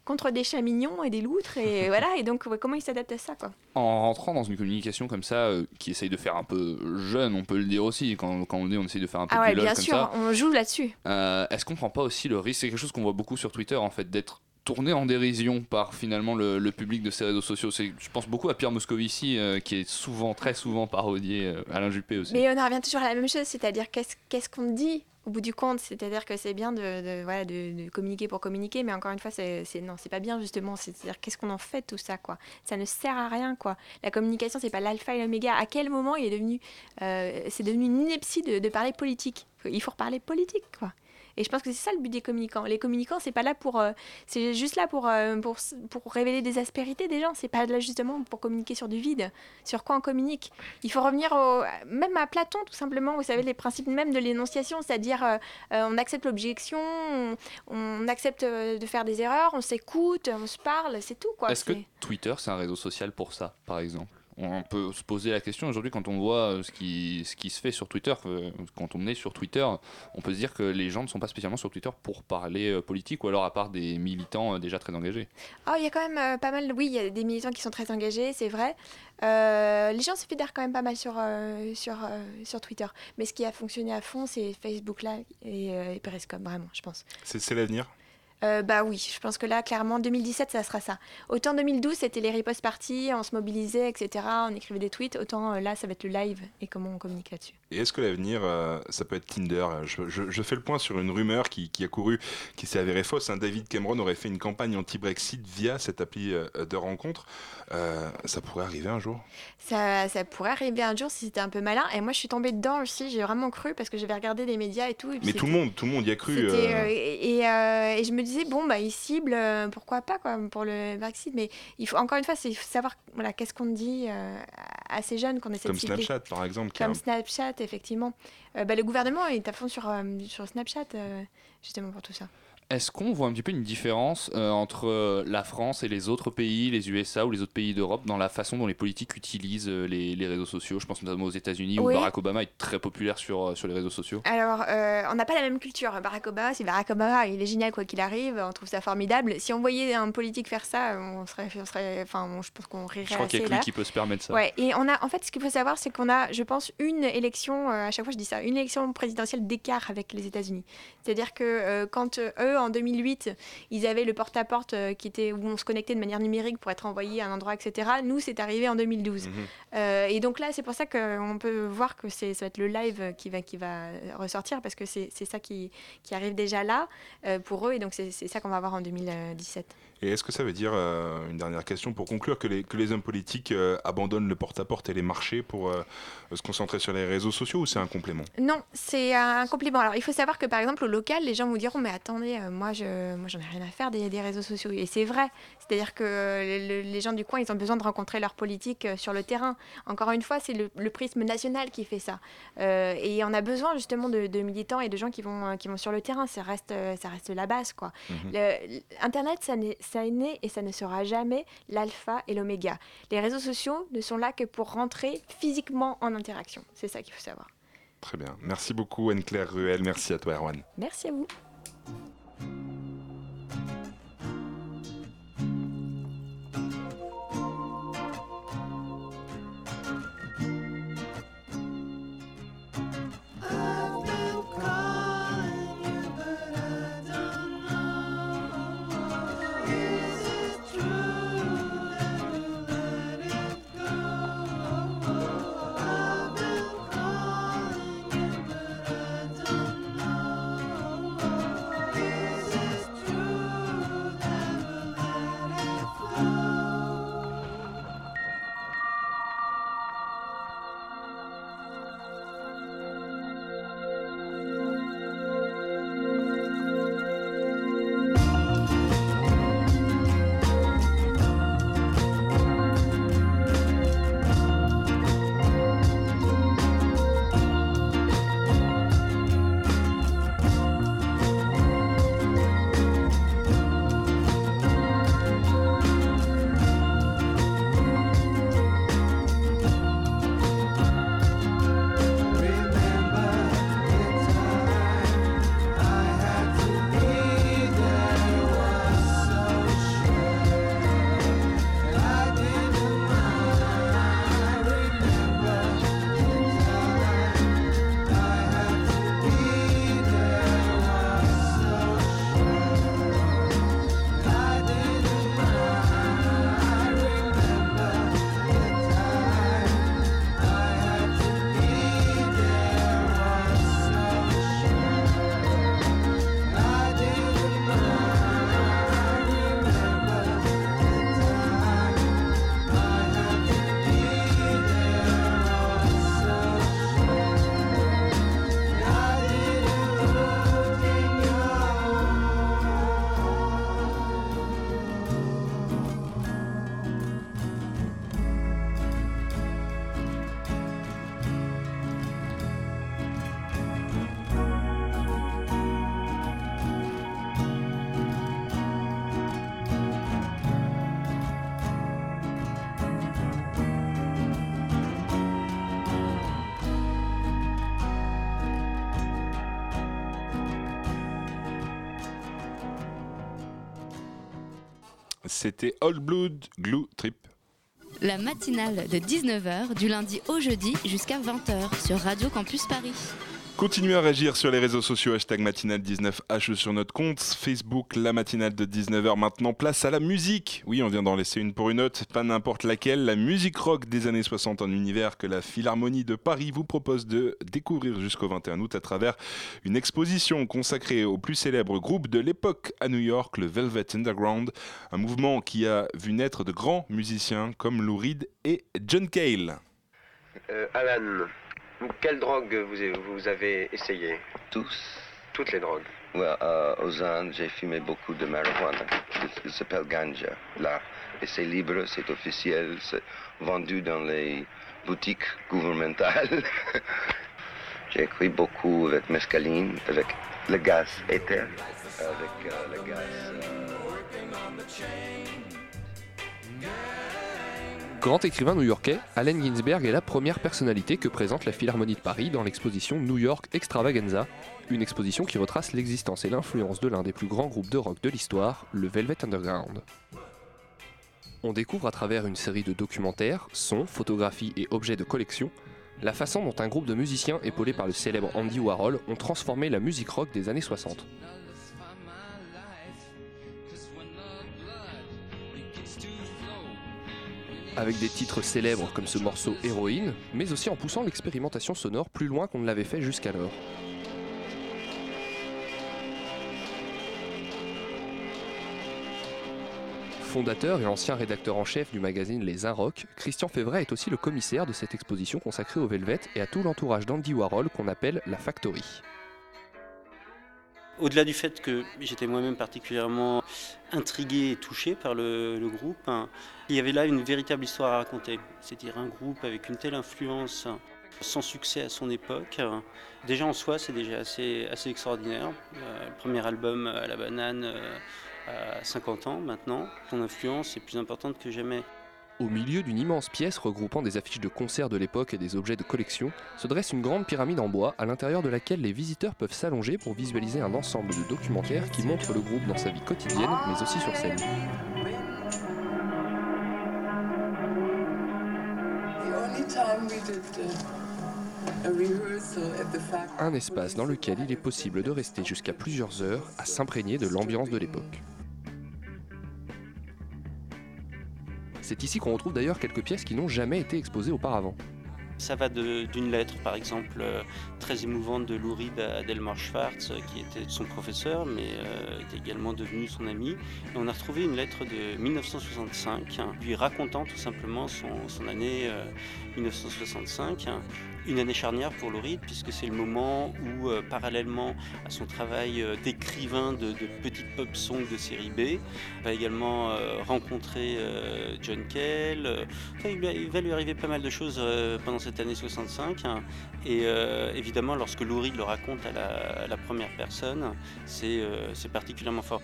contre des chats mignons et des loutres, et voilà. Et donc ouais, comment ils s'adaptent à ça, quoi En rentrant dans une communication comme ça, euh, qui essaye de faire un peu jeune, on peut le dire aussi, quand, quand on dit on essaye de faire un peu Ah ouais, bien comme sûr, ça. on joue là-dessus. Euh, Est-ce qu'on prend pas aussi le risque C'est quelque chose qu'on voit beaucoup sur Twitter en fait, d'être tourné en dérision par finalement le, le public de ces réseaux sociaux? C'est- Je pense beaucoup à Pierre Moscovici euh, qui est souvent, très souvent parodié, euh, Alain Juppé aussi. Mais on en revient toujours à la même chose, c'est-à-dire qu'est-ce qu'est-ce qu'on dit au bout du compte, c'est-à-dire que c'est bien de, communiquer pour communiquer, mais encore une fois, c'est c'est- non, c'est pas bien justement. C'est-à-dire qu'est-ce qu'on en fait tout ça, quoi? Ça ne sert à rien, quoi. La communication, c'est pas l'alpha et l'oméga. À quel moment il est devenu, euh, c'est devenu une ineptie de, de parler politique? Il faut reparler politique, quoi. Et je pense que c'est ça le but des communicants. Les communicants, c'est pas là pour, euh, c'est juste là pour, euh, pour, pour révéler des aspérités des gens. C'est pas là justement pour communiquer sur du vide. Sur quoi on communique Il faut revenir au, même à Platon, tout simplement. Vous savez, les principes même de l'énonciation, c'est-à-dire euh, on accepte l'objection, on, on accepte de faire des erreurs, on s'écoute, on se parle, c'est tout. quoi. Est-ce que Twitter, c'est un réseau social pour ça, par exemple? On peut se poser la question aujourd'hui quand on voit euh, ce qui, ce qui se fait sur Twitter, euh, quand on est sur Twitter, on peut se dire que les gens ne sont pas spécialement sur Twitter pour parler euh, politique ou alors à part des militants déjà très engagés. Oh, il y a quand même euh, pas mal, oui, il y a des militants qui sont très engagés, c'est vrai. Euh, les gens se fédèrent quand même pas mal sur, euh, sur, euh, sur Twitter. Mais ce qui a fonctionné à fond, c'est Facebook là et, euh, et Periscope, vraiment, je pense. C'est l'avenir? Euh, bah oui, je pense que là, clairement, 2017, ça sera ça. Autant 2012, c'était les riposte parties, on se mobilisait, etc., on écrivait des tweets, autant euh, là, ça va être le live et comment on communique là-dessus. Et est-ce que l'avenir, euh, ça peut être Tinder? Je, je- je fais le point sur une rumeur qui, qui a couru, qui s'est avérée fausse. hein. David Cameron aurait fait une campagne anti-Brexit via cette appli de rencontre. Ça pourrait arriver un jour? Ça, ça pourrait arriver un jour si c'était un peu malin. Et moi, je suis tombée dedans aussi, j'ai vraiment cru parce que j'avais regardé des médias et tout. et Mais tout le monde, tout le monde y a cru. Et, et, et je me disais, bon, bah, ils ciblent, euh, pourquoi pas, quoi, pour le Brexit. Mais il faut, encore une fois, c'est il faut savoir voilà, qu'est-ce qu'on dit euh, à ces jeunes qu'on essaie comme de cibler. Snapchat, par exemple. qui a Comme Snapchat, effectivement. Euh, bah, le gouvernement est à fond sur, euh, sur Snapchat, justement pour tout ça. Est-ce qu'on voit un petit peu une différence euh, entre euh, la France et les autres pays, les USA ou les autres pays d'Europe, dans la façon dont les politiques utilisent euh, les, les réseaux sociaux? Je pense notamment aux États-Unis où. Barack Obama est très populaire sur, sur les réseaux sociaux. Alors, euh, on n'a pas la même culture. Barack Obama, c'est Barack Obama, il est génial quoi qu'il arrive, on trouve ça formidable. Si on voyait un politique faire ça, on serait, on serait, enfin, on- je pense qu'on rirait Je crois qu'il y a que lui qui peut se permettre ça. Ouais, et on a, en fait, ce qu'il faut savoir, c'est qu'on a, je pense, une élection, euh, à chaque fois je dis ça, une élection présidentielle d'écart avec les États-Unis. C'est-à-dire que quand euh, eux, en 2008, ils avaient le porte-à-porte euh, qui était où on se connectait de manière numérique pour être envoyé à un endroit, etc. Nous, c'est arrivé en 2012. Mhm. Euh, et donc là, c'est pour ça qu'on peut voir que c'est, ça va être le live qui va, qui va ressortir parce que c'est, ça qui, qui arrive déjà là euh, pour eux, et donc c'est, c'est ça qu'on va voir en 2017. Et est-ce que ça veut dire, euh, une dernière question pour conclure, que les, que les hommes politiques euh, abandonnent le porte-à-porte et les marchés pour euh, se concentrer sur les réseaux sociaux ou c'est un complément? Non, c'est un compliment. Alors, il faut savoir que par exemple, au local, les gens vous diront Mais attendez, moi, je, moi, j'en ai rien à faire des, des réseaux sociaux. Et c'est vrai. C'est-à-dire que le- les gens du coin, ils ont besoin de rencontrer leur politique euh, sur le terrain. Encore une fois, c'est le, le prisme national qui fait ça. Et on a besoin justement de, de militants et de gens qui vont, qui vont sur le terrain. Ça reste, ça reste la base, quoi. Mhm. Le- Internet, ça, n'est- ça est né et ça ne sera jamais l'alpha et l'oméga. Les réseaux sociaux ne sont là que pour rentrer physiquement en interaction. C'est ça qu'il faut savoir. Très bien. Merci beaucoup Anne-Claire Ruel. Merci à toi Erwan. Merci à vous. C'était Old Blood Glue Trip. La matinale de 19h du lundi au jeudi jusqu'à 20h sur Radio Campus Paris. Continuez à réagir sur les réseaux sociaux, hashtag matinale19h sur notre compte Facebook, la matinale de 19h. Maintenant, place à la musique. Oui, on vient d'en laisser une pour une autre, pas n'importe laquelle. La musique rock des années 60 en univers que la Philharmonie de Paris vous propose de découvrir jusqu'au 21 août à travers une exposition consacrée au plus célèbre groupe de l'époque à New York, le Velvet Underground. Un mouvement qui a vu naître de grands musiciens comme Lou Reed et John Cale. Euh, Alan, quelle drogue vous, vous avez essayé Tous. Toutes les drogues Ouais, euh, aux Indes, j'ai fumé beaucoup de marijuana. Il s'appelle ganja, là. Et c'est libre, c'est officiel, c'est vendu dans les boutiques gouvernementales. j'ai écrit beaucoup avec mescaline, avec le gaz éther, avec euh, le gaz... euh, Grand écrivain new-yorkais, Allen Ginsberg est la première personnalité que présente la Philharmonie de Paris dans l'exposition New York Extravaganza, une exposition qui retrace l'existence et l'influence de l'un des plus grands groupes de rock de l'histoire, le Velvet Underground. On découvre à travers une série de documentaires, sons, photographies et objets de collection, la façon dont un groupe de musiciens épaulés par le célèbre Andy Warhol ont transformé la musique rock des années 60. Avec des titres célèbres comme ce morceau Héroïne, mais aussi en poussant l'expérimentation sonore plus loin qu'on ne l'avait fait jusqu'alors. Fondateur et ancien rédacteur en chef du magazine Les Rock, Christian Févret est aussi le commissaire de cette exposition consacrée au Velvet et à tout l'entourage d'Andy Warhol qu'on appelle la Factory. Au-delà du fait que j'étais moi-même particulièrement intrigué et touché par le, groupe, il y avait là une véritable histoire à raconter. C'est-à-dire un groupe avec une telle influence, sans succès à son époque. Déjà en soi, c'est déjà assez, extraordinaire. Euh, premier album à la banane euh, à 50 ans maintenant, son influence est plus importante que jamais. Au milieu d'une immense pièce regroupant des affiches de concerts de l'époque et des objets de collection, se dresse une grande pyramide en bois à l'intérieur de laquelle les visiteurs peuvent s'allonger pour visualiser un ensemble de documentaires qui montrent le groupe dans sa vie quotidienne mais aussi sur scène. Un espace dans lequel il est possible de rester jusqu'à plusieurs heures à s'imprégner de l'ambiance de l'époque. C'est ici qu'on retrouve d'ailleurs quelques pièces qui n'ont jamais été exposées auparavant. Ça va d'une lettre, par exemple, euh, très émouvante de Lou Schwartz, euh, qui était son professeur, mais euh, est également devenu son ami. On a retrouvé une lettre de 1965, hein, lui racontant tout simplement son, son année euh, 1965. hein. Une année charnière pour Reed, puisque c'est le moment où, euh, parallèlement à son travail euh, d'écrivain de, petites pop songs de série B, va également euh, rencontrer John Cale. Enfin, il, va- lui arriver pas mal de choses pendant cette année 65. hein. Et évidemment, lorsque Reed le raconte à la, première personne, c'est c'est particulièrement fort.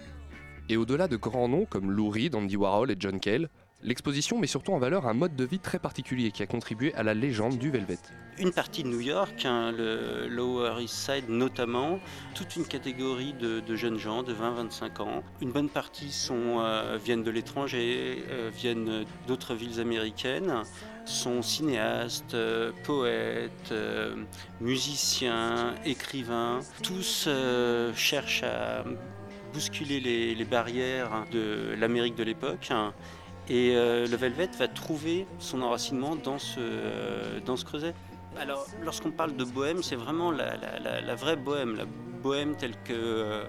Et au-delà de grands noms comme Lou Reed, Andy Warhol et John Cale, l'exposition met surtout en valeur un mode de vie très particulier qui a contribué à la légende du Velvet. Une partie de New York, hein, le Lower East Side notamment, toute une catégorie de, jeunes gens de 20-25 ans. Une bonne partie euh, viennent de l'étranger, euh, viennent d'autres villes américaines, sont cinéastes, euh, poètes, musiciens, écrivains. Tous cherchent à bousculer les, les barrières de l'Amérique de l'époque. Et euh, le Velvet va trouver son enracinement dans ce, euh, dans ce creuset. Alors, lorsqu'on parle de bohème, c'est vraiment la, la- la- la vraie bohème, la bohème telle que, euh,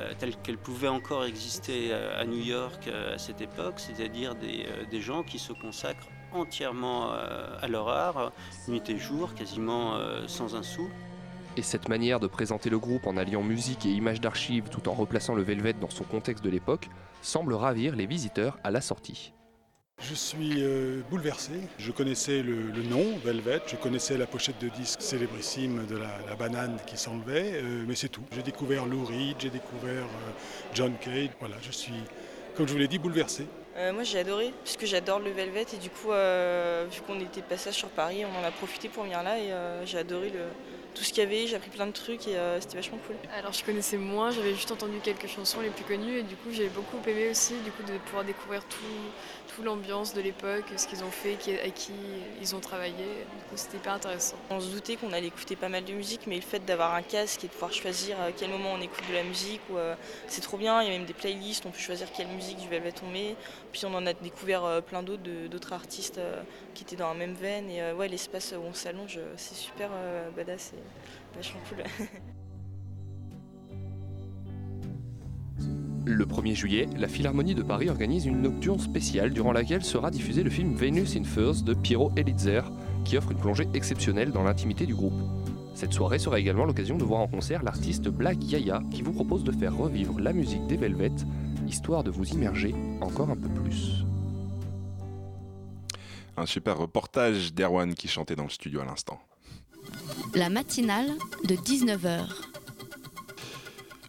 euh, telle qu'elle pouvait encore exister euh, à New York euh, à cette époque, c'est-à-dire des, euh, des gens qui se consacrent entièrement euh, à leur art, nuit et jour, quasiment euh, sans un sou. Et cette manière de présenter le groupe en alliant musique et images d'archives tout en replaçant le Velvet dans son contexte de l'époque semble ravir les visiteurs à la sortie. Je suis euh, bouleversé. Je connaissais le, nom, Velvet, je connaissais la pochette de disque célébrissime de la, banane qui s'enlevait, euh, mais c'est tout. J'ai découvert Lou Reed, j'ai découvert euh, John Cage. Voilà, je suis, comme je vous l'ai dit, bouleversé. Euh, moi j'ai adoré, puisque j'adore le Velvet et du coup, vu qu'on était de passage sur Paris, on en a profité pour venir là et j'ai adoré le, tout ce qu'il y avait, j'ai appris plein de trucs et euh, c'était vachement cool. Alors je connaissais moins, j'avais juste entendu quelques chansons les plus connues et du coup j'ai beaucoup aimé aussi du coup de pouvoir découvrir tout, tout l'ambiance de l'époque, ce qu'ils ont fait, qui- avec qui ils ont travaillé. Du coup c'était hyper intéressant. On se doutait qu'on allait écouter pas mal de musique, mais le fait d'avoir un casque et de pouvoir choisir à quel moment on écoute de la musique, euh, c'est trop bien. Il y a même des playlists, on peut choisir quelle musique du Velvet on met. Puis on en a découvert euh, plein d'autres, d'autres artistes euh, qui étaient dans la même veine. Et euh, ouais, l'espace où on s'allonge, euh, c'est super euh, badass et vachement cool. Le 1er juillet, la Philharmonie de Paris organise une nocturne spéciale durant laquelle sera diffusé le film Venus in Furs de Piero Elitzer, qui offre une plongée exceptionnelle dans l'intimité du groupe. Cette soirée sera également l'occasion de voir en concert l'artiste Black Yaya qui vous propose de faire revivre la musique des Velvet, histoire de vous immerger encore un peu plus. Un super reportage d'Erwan qui chantait dans le studio à l'instant. La matinale de 19h.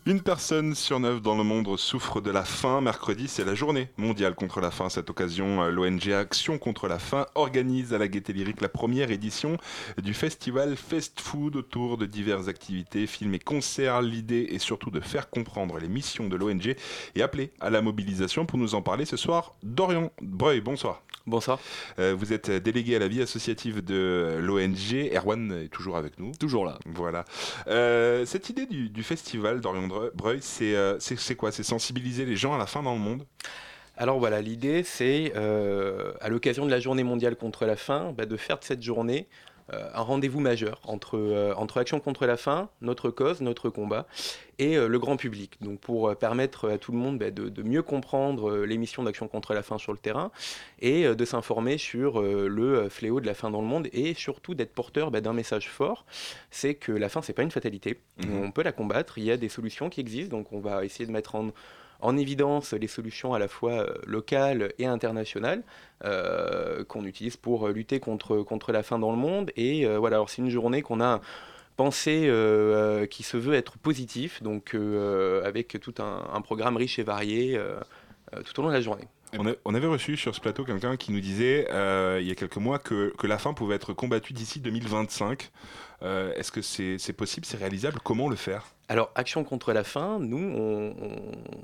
Une personne sur neuf dans le monde souffre de la faim. Mercredi, c'est la journée mondiale contre la faim. Cette occasion, euh, l'ONG Action contre la faim organise à la Gaîté Lyrique la première édition du festival Fast Food autour de diverses activités, films et concerts. L'idée est surtout de faire comprendre les missions de l'ONG et appeler à la mobilisation. Pour nous en parler ce soir, Dorian Breuil, bonsoir. Bonsoir. Euh, vous êtes délégué à la vie associative de l'ONG. Erwan est toujours avec nous. Toujours là. Voilà. Euh, cette idée du, du festival Dorian Breuil, euh, c'est- quoi? C'est sensibiliser les gens à la faim dans le monde? Alors voilà, l'idée c'est, euh, à l'occasion de la journée mondiale contre la faim, bah, de faire de cette journée un rendez-vous majeur entre, euh, entre Action contre la faim, notre cause, notre combat, et euh, le grand public. Donc pour euh, permettre à tout le monde bah, de, de mieux comprendre euh, les missions d'Action contre la faim sur le terrain, et euh, de s'informer sur euh, le euh, fléau de la faim dans le monde, et surtout d'être porteur bah, d'un message fort, c'est que la faim c'est pas une fatalité, Mhm. on peut la combattre, il y a des solutions qui existent, donc on va essayer de mettre en en évidence les solutions à la fois euh, locales et internationales euh, qu'on utilise pour euh, lutter contre, contre la faim dans le monde. Et voilà, alors c'est une journée qu'on a pensée qui se veut être positif, donc avec tout un, programme riche et varié tout au long de la journée. on, on avait reçu sur ce plateau quelqu'un qui nous disait il y a quelques mois que, que la faim pouvait être combattue d'ici 2025. Euh, Est-ce que c'est possible C'est réalisable? Comment le faire? Alors, Action contre la faim, nous, on,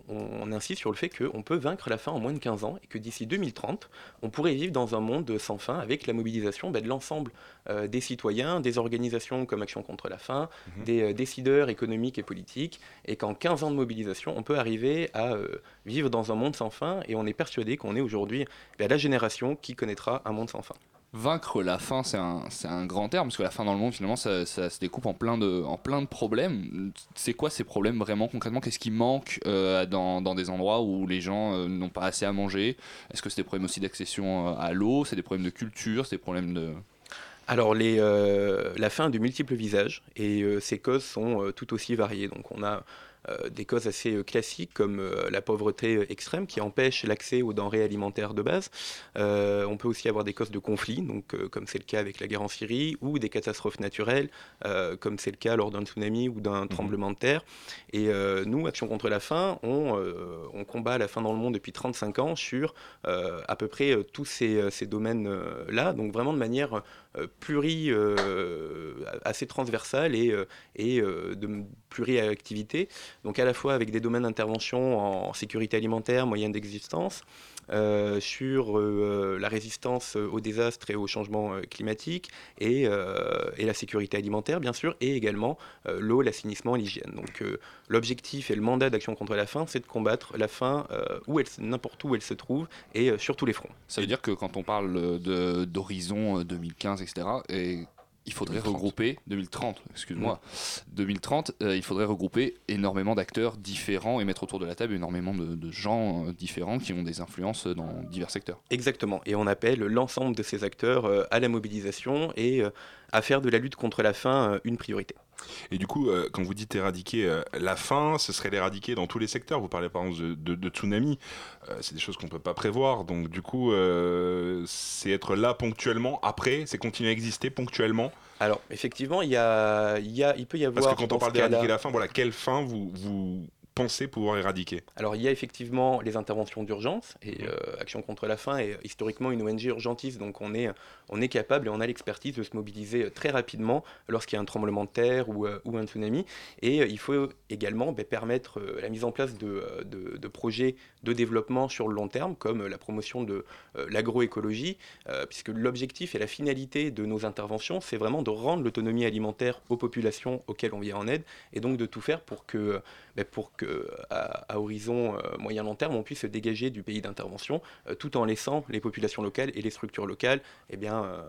on- on insiste sur le fait qu'on peut vaincre la faim en moins de 15 ans et que d'ici 2030, on pourrait vivre dans un monde sans faim avec la mobilisation bah, de l'ensemble euh, des citoyens, des organisations comme Action contre la faim, Mhm. des euh, décideurs économiques et politiques, et qu'en 15 ans de mobilisation, on peut arriver à euh, vivre dans un monde sans faim et on est persuadé qu'on est aujourd'hui bah, la génération qui connaîtra un monde sans faim. Vaincre la faim, c'est un, un grand terme, parce que la faim dans le monde, finalement, ça, ça se découpe en plein, de, en plein de problèmes. C'est quoi ces problèmes vraiment concrètement? Qu'est-ce qui manque euh, dans, dans des endroits où les gens euh, n'ont pas assez à manger? Est-ce que c'est des problèmes aussi d'accession euh, à l'eau? C'est des problèmes de culture? C'est des problèmes de... Alors, les, la faim a de multiples visages et ces causes sont tout aussi variées. Donc, on a des causes assez euh, classiques comme euh, la pauvreté euh, extrême qui empêche l'accès aux denrées alimentaires de base. Euh, on peut aussi avoir des causes de conflits, donc, euh, comme c'est le cas avec la guerre en Syrie, ou des catastrophes naturelles, euh, comme c'est le cas lors d'un tsunami ou d'un tremblement de terre. Et euh, nous, Action contre la faim, on, euh, on combat la faim dans le monde depuis 35 ans sur euh, à peu près euh, tous ces, euh, ces domaines-là, donc vraiment de manière euh, pluri, euh, assez transversale et, euh, et euh, de pluriactivité, donc à la fois avec des domaines d'intervention en sécurité alimentaire, moyens d'existence, euh, sur euh, la résistance aux désastres et au changement euh, climatique et, euh, et la sécurité alimentaire, bien sûr, et également l'eau, l'assainissement et l'hygiène. Donc l'objectif et le mandat d'Action contre la faim, c'est de combattre la faim où elle n'importe où elle se trouve et sur tous les fronts. Ça veut dire que quand on parle d'horizon euh, 2015, etc., et il faudrait regrouper 2030, excuse-moi, 2030, euh, il faudrait regrouper énormément d'acteurs différents et mettre autour de la table énormément de, de gens euh, différents qui ont des influences dans divers secteurs. Exactement. Et on appelle l'ensemble de ces acteurs euh, à la mobilisation et à faire de la lutte contre la faim une priorité. Et du coup, euh, quand vous dites éradiquer euh, la faim, ce serait l'éradiquer dans tous les secteurs. Vous parlez par exemple de, de- de tsunami. Euh, c'est des choses qu'on ne peut pas prévoir. Donc du coup, c'est être là ponctuellement. Après, c'est continuer à exister ponctuellement. Alors, effectivement, il, y a, il, y a, il peut y avoir. Parce que quand on parle d'éradiquer la faim, voilà, quelle faim vous, vous pensez pouvoir éradiquer. Alors il y a effectivement les interventions d'urgence et euh, Action contre la faim est historiquement une ONG urgentiste, donc on est, on est capable et on a l'expertise de se mobiliser très rapidement lorsqu'il y a un tremblement de terre ou, euh, ou un tsunami. Et euh, il faut également ben, permettre la mise en place de, de, de, projets de développement sur le long terme, comme la promotion de l'agroécologie, puisque l'objectif et la finalité de nos interventions, c'est vraiment de rendre l'autonomie alimentaire aux populations auxquelles on vient en aide, et donc de tout faire pour que, ben, à, horizon euh, moyen-long terme, on puisse se dégager du pays d'intervention, euh, tout en laissant les populations locales et les structures locales eh euh,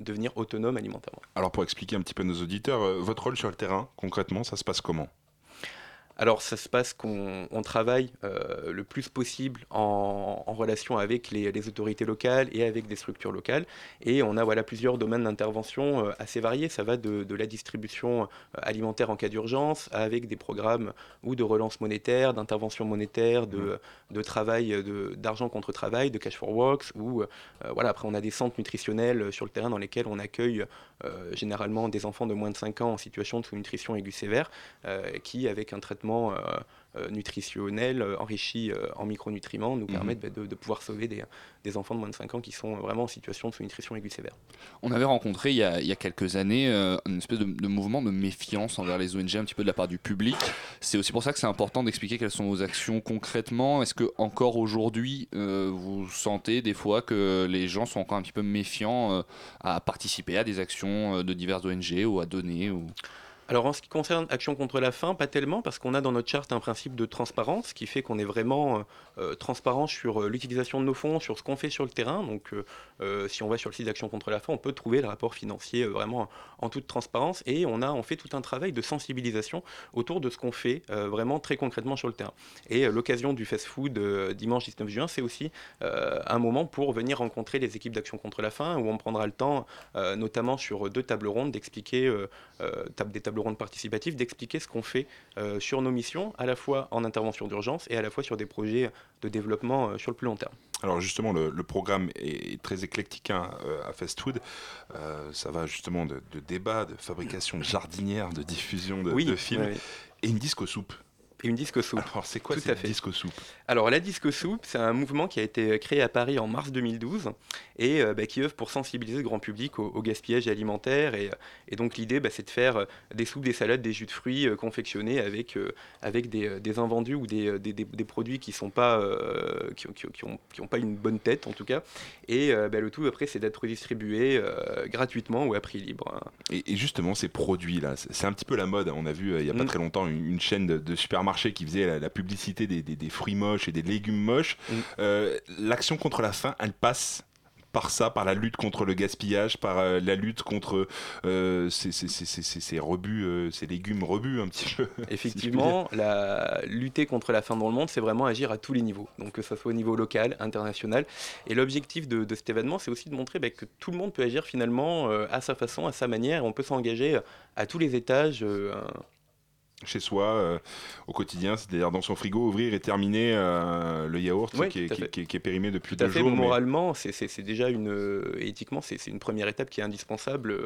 devenir autonomes alimentairement. Alors pour expliquer un petit peu à nos auditeurs, votre rôle sur le terrain, concrètement, ça se passe comment? Alors ça se passe qu'on travaille euh, le plus possible en, relation avec les, autorités locales et avec des structures locales. Et on a voilà, plusieurs domaines d'intervention euh, assez variés. Ça va de, la distribution euh, alimentaire en cas d'urgence avec des programmes ou de relance monétaire, d'intervention monétaire, de, de travail, d'argent contre travail, de cash for works. Ou, voilà, après on a des centres nutritionnels sur le terrain dans lesquels on accueille généralement des enfants de moins de 5 ans en situation de sous-nutrition aiguë sévère qui, avec un traitement euh, euh, nutritionnels euh, enrichis en micronutriments nous mhm. permettent bah, de, pouvoir sauver des, enfants de moins de 5 ans qui sont vraiment en situation de sous-nutrition aiguë sévère. On avait rencontré il y a, quelques années une espèce de, mouvement de méfiance envers les ONG un petit peu de la part du public. C'est aussi pour ça que c'est important d'expliquer quelles sont vos actions concrètement. Est-ce que encore aujourd'hui vous sentez des fois que les gens sont encore un petit peu méfiants à participer à des actions de diverses ONG ou à donner ou... Alors en ce qui concerne Action contre la faim, pas tellement, parce qu'on a dans notre charte un principe de transparence qui fait qu'on est vraiment euh, euh, transparent sur euh, l'utilisation de nos fonds, sur ce qu'on fait sur le terrain. Donc si on va sur le site d'Action contre la faim, on peut trouver le rapport financier vraiment en toute transparence. Et on a on fait tout un travail de sensibilisation autour de ce qu'on fait vraiment très concrètement sur le terrain. Et l'occasion du fast-food dimanche 19 juin, c'est aussi un moment pour venir rencontrer les équipes d'Action contre la faim, où on prendra le temps, notamment sur deux tables rondes, d'expliquer des tables ronde participatif, d'expliquer ce qu'on fait euh, sur nos missions, à la fois en intervention d'urgence et à la fois sur des projets de développement euh, sur le plus long terme. Alors justement, le, programme est très éclectique hein, euh, à Fast Food. ça va justement de, débats, de fabrication de jardinières, de diffusion de, de films, et une disco soupe une disco soupe. Alors, c'est quoi cette disco soupe Alors, la disco soupe, c'est un mouvement qui a été créé à Paris en mars 2012 et euh, bah, qui œuvre pour sensibiliser le grand public au, gaspillage alimentaire. Et, et donc, l'idée, bah, c'est de faire euh, des soupes, des salades, des jus de fruits euh, confectionnés avec, avec des, des, invendus ou des, des, des produits qui sont pas, qui, qui, qui, ont, qui, ont, pas une bonne tête, en tout cas. Et bah, le tout, après, c'est d'être distribué gratuitement ou à prix libre. Hein. Et, justement, ces produits-là, c'est un petit peu la mode. On a vu il n'y a pas mm. très longtemps une, une chaîne de, de supermarchés qui faisait la, publicité des, fruits moches et des légumes moches. Mm. Euh, l'action contre la faim, elle passe par ça, par la lutte contre le gaspillage, par euh, la lutte contre euh, ces, rebuts, ces légumes rebus un petit peu. Effectivement, la lutter contre la faim dans le monde, c'est vraiment agir à tous les niveaux, donc que ce soit au niveau local, international. Et l'objectif de, cet événement, c'est aussi de montrer bah, que tout le monde peut agir finalement à sa façon, à sa manière. On peut s'engager à tous les étages chez soi euh, au quotidien, c'est-à-dire dans son frigo, ouvrir et terminer euh, le yaourt qui, est, périmé depuis deux jours. Moralement, c'est déjà une, euh, éthiquement, c'est une première étape qui est indispensable.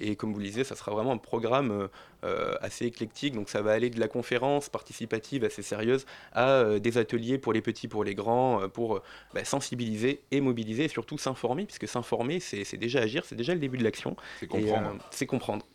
et comme vous le disiez, ça sera vraiment un programme assez éclectique. Donc ça va aller de la conférence participative assez sérieuse à des ateliers pour les petits, pour les grands, pour bah, sensibiliser et mobiliser et surtout s'informer, puisque s'informer, c'est déjà agir, c'est déjà le début de l'action. C'est comprendre. c'est comprendre.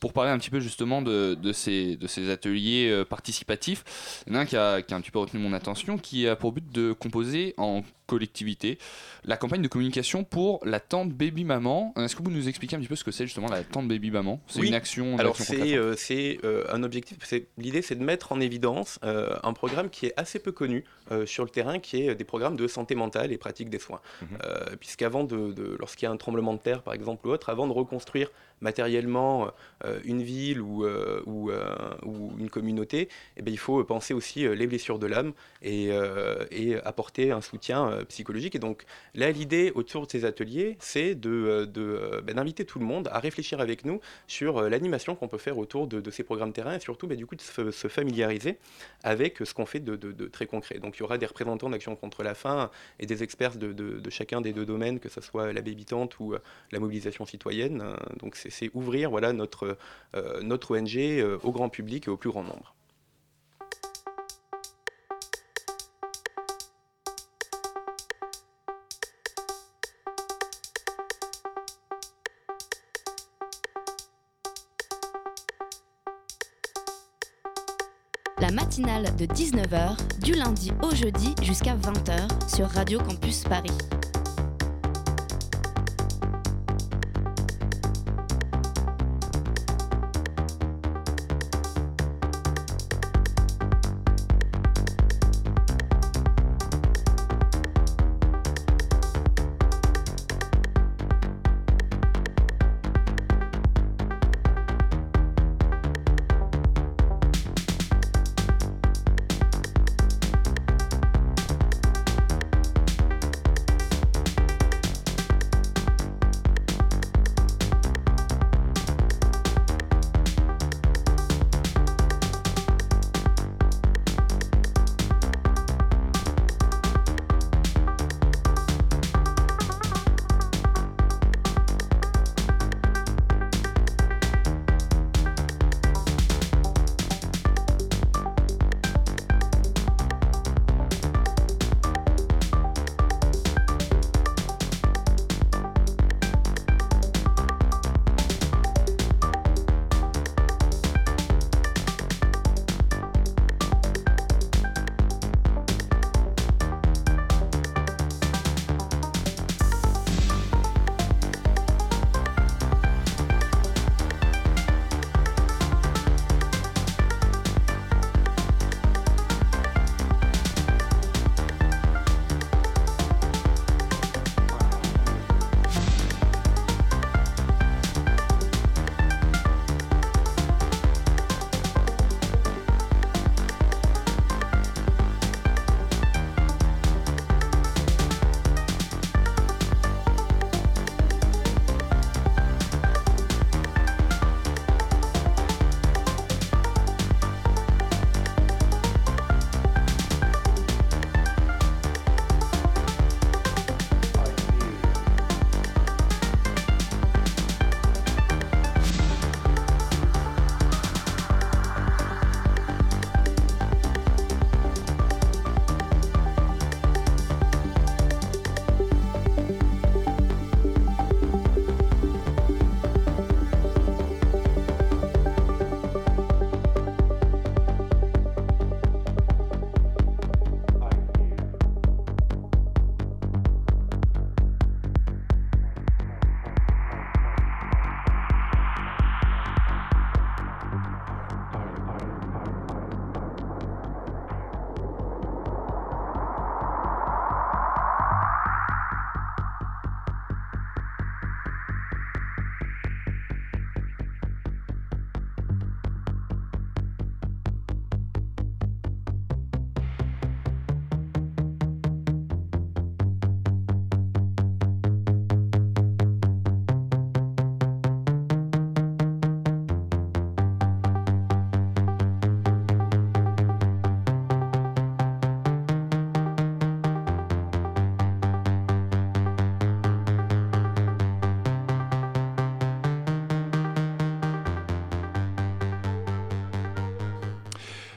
Pour parler un petit peu justement de, ces, de ces ateliers euh, participatifs, il y en a un qui a, qui a un petit peu retenu mon attention, qui a pour but de composer en collectivité la campagne de communication pour la tente baby maman. Est-ce que vous nous expliquez un petit peu ce que c'est justement la tente baby maman? C'est une action. Alors c'est euh, c'est euh, un objectif. L'idée c'est de mettre en évidence un programme qui est assez peu connu sur le terrain, qui est des programmes de santé mentale et pratique des soins. Mhm. Puisqu'avant de, de lorsqu'il y a un tremblement de terre par exemple ou autre, avant de reconstruire matériellement euh, une ville ou, euh, euh, ou, une communauté, eh bien, il faut penser aussi les blessures de l'âme et, et, apporter un soutien psychologique. Et donc là, l'idée autour de ces ateliers, c'est de, de ben, d'inviter tout le monde à réfléchir avec nous sur l'animation qu'on peut faire autour de, ces programmes terrain et surtout ben, du coup de se, familiariser avec ce qu'on fait de, de, très concret. Donc il y aura des représentants d'Action contre la faim et des experts de, chacun des deux domaines, que ce soit la bébitante ou la mobilisation citoyenne. Donc c'est c'est ouvrir voilà, notre, euh, notre ONG euh, au grand public et au plus grand nombre. la matinale de 19h du lundi au jeudi jusqu'à 20h sur Radio Campus Paris.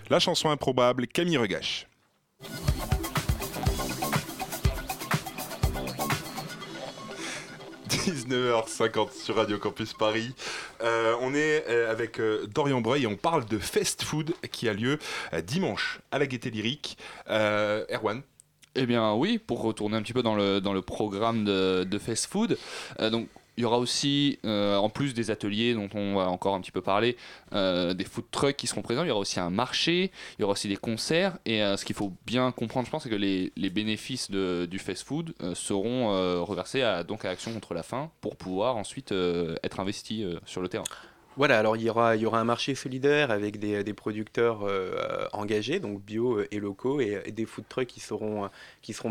La chanson improbable, Camille Regache. « 19h50 sur Radio Campus Paris. Euh, on est euh, avec euh, Dorian Breuil et on parle de fast food qui a lieu euh, dimanche à la Gaîté Lyrique. Euh, Erwan, Eh bien oui, pour retourner un petit peu dans le, dans le programme de, de fast food, euh, donc il y aura aussi, euh, en plus des ateliers dont on va encore un petit peu parler, euh, des food trucks qui seront présents. Il y aura aussi un marché, il y aura aussi des concerts. Et euh, ce qu'il faut bien comprendre, je pense, c'est que les, bénéfices du fast food seront reversés à, donc à Action contre la faim pour pouvoir ensuite être investis sur le terrain. Voilà, alors il y aura, il y aura un marché solidaire avec des, producteurs engagés, donc bio et locaux, et, des food trucks qui seront,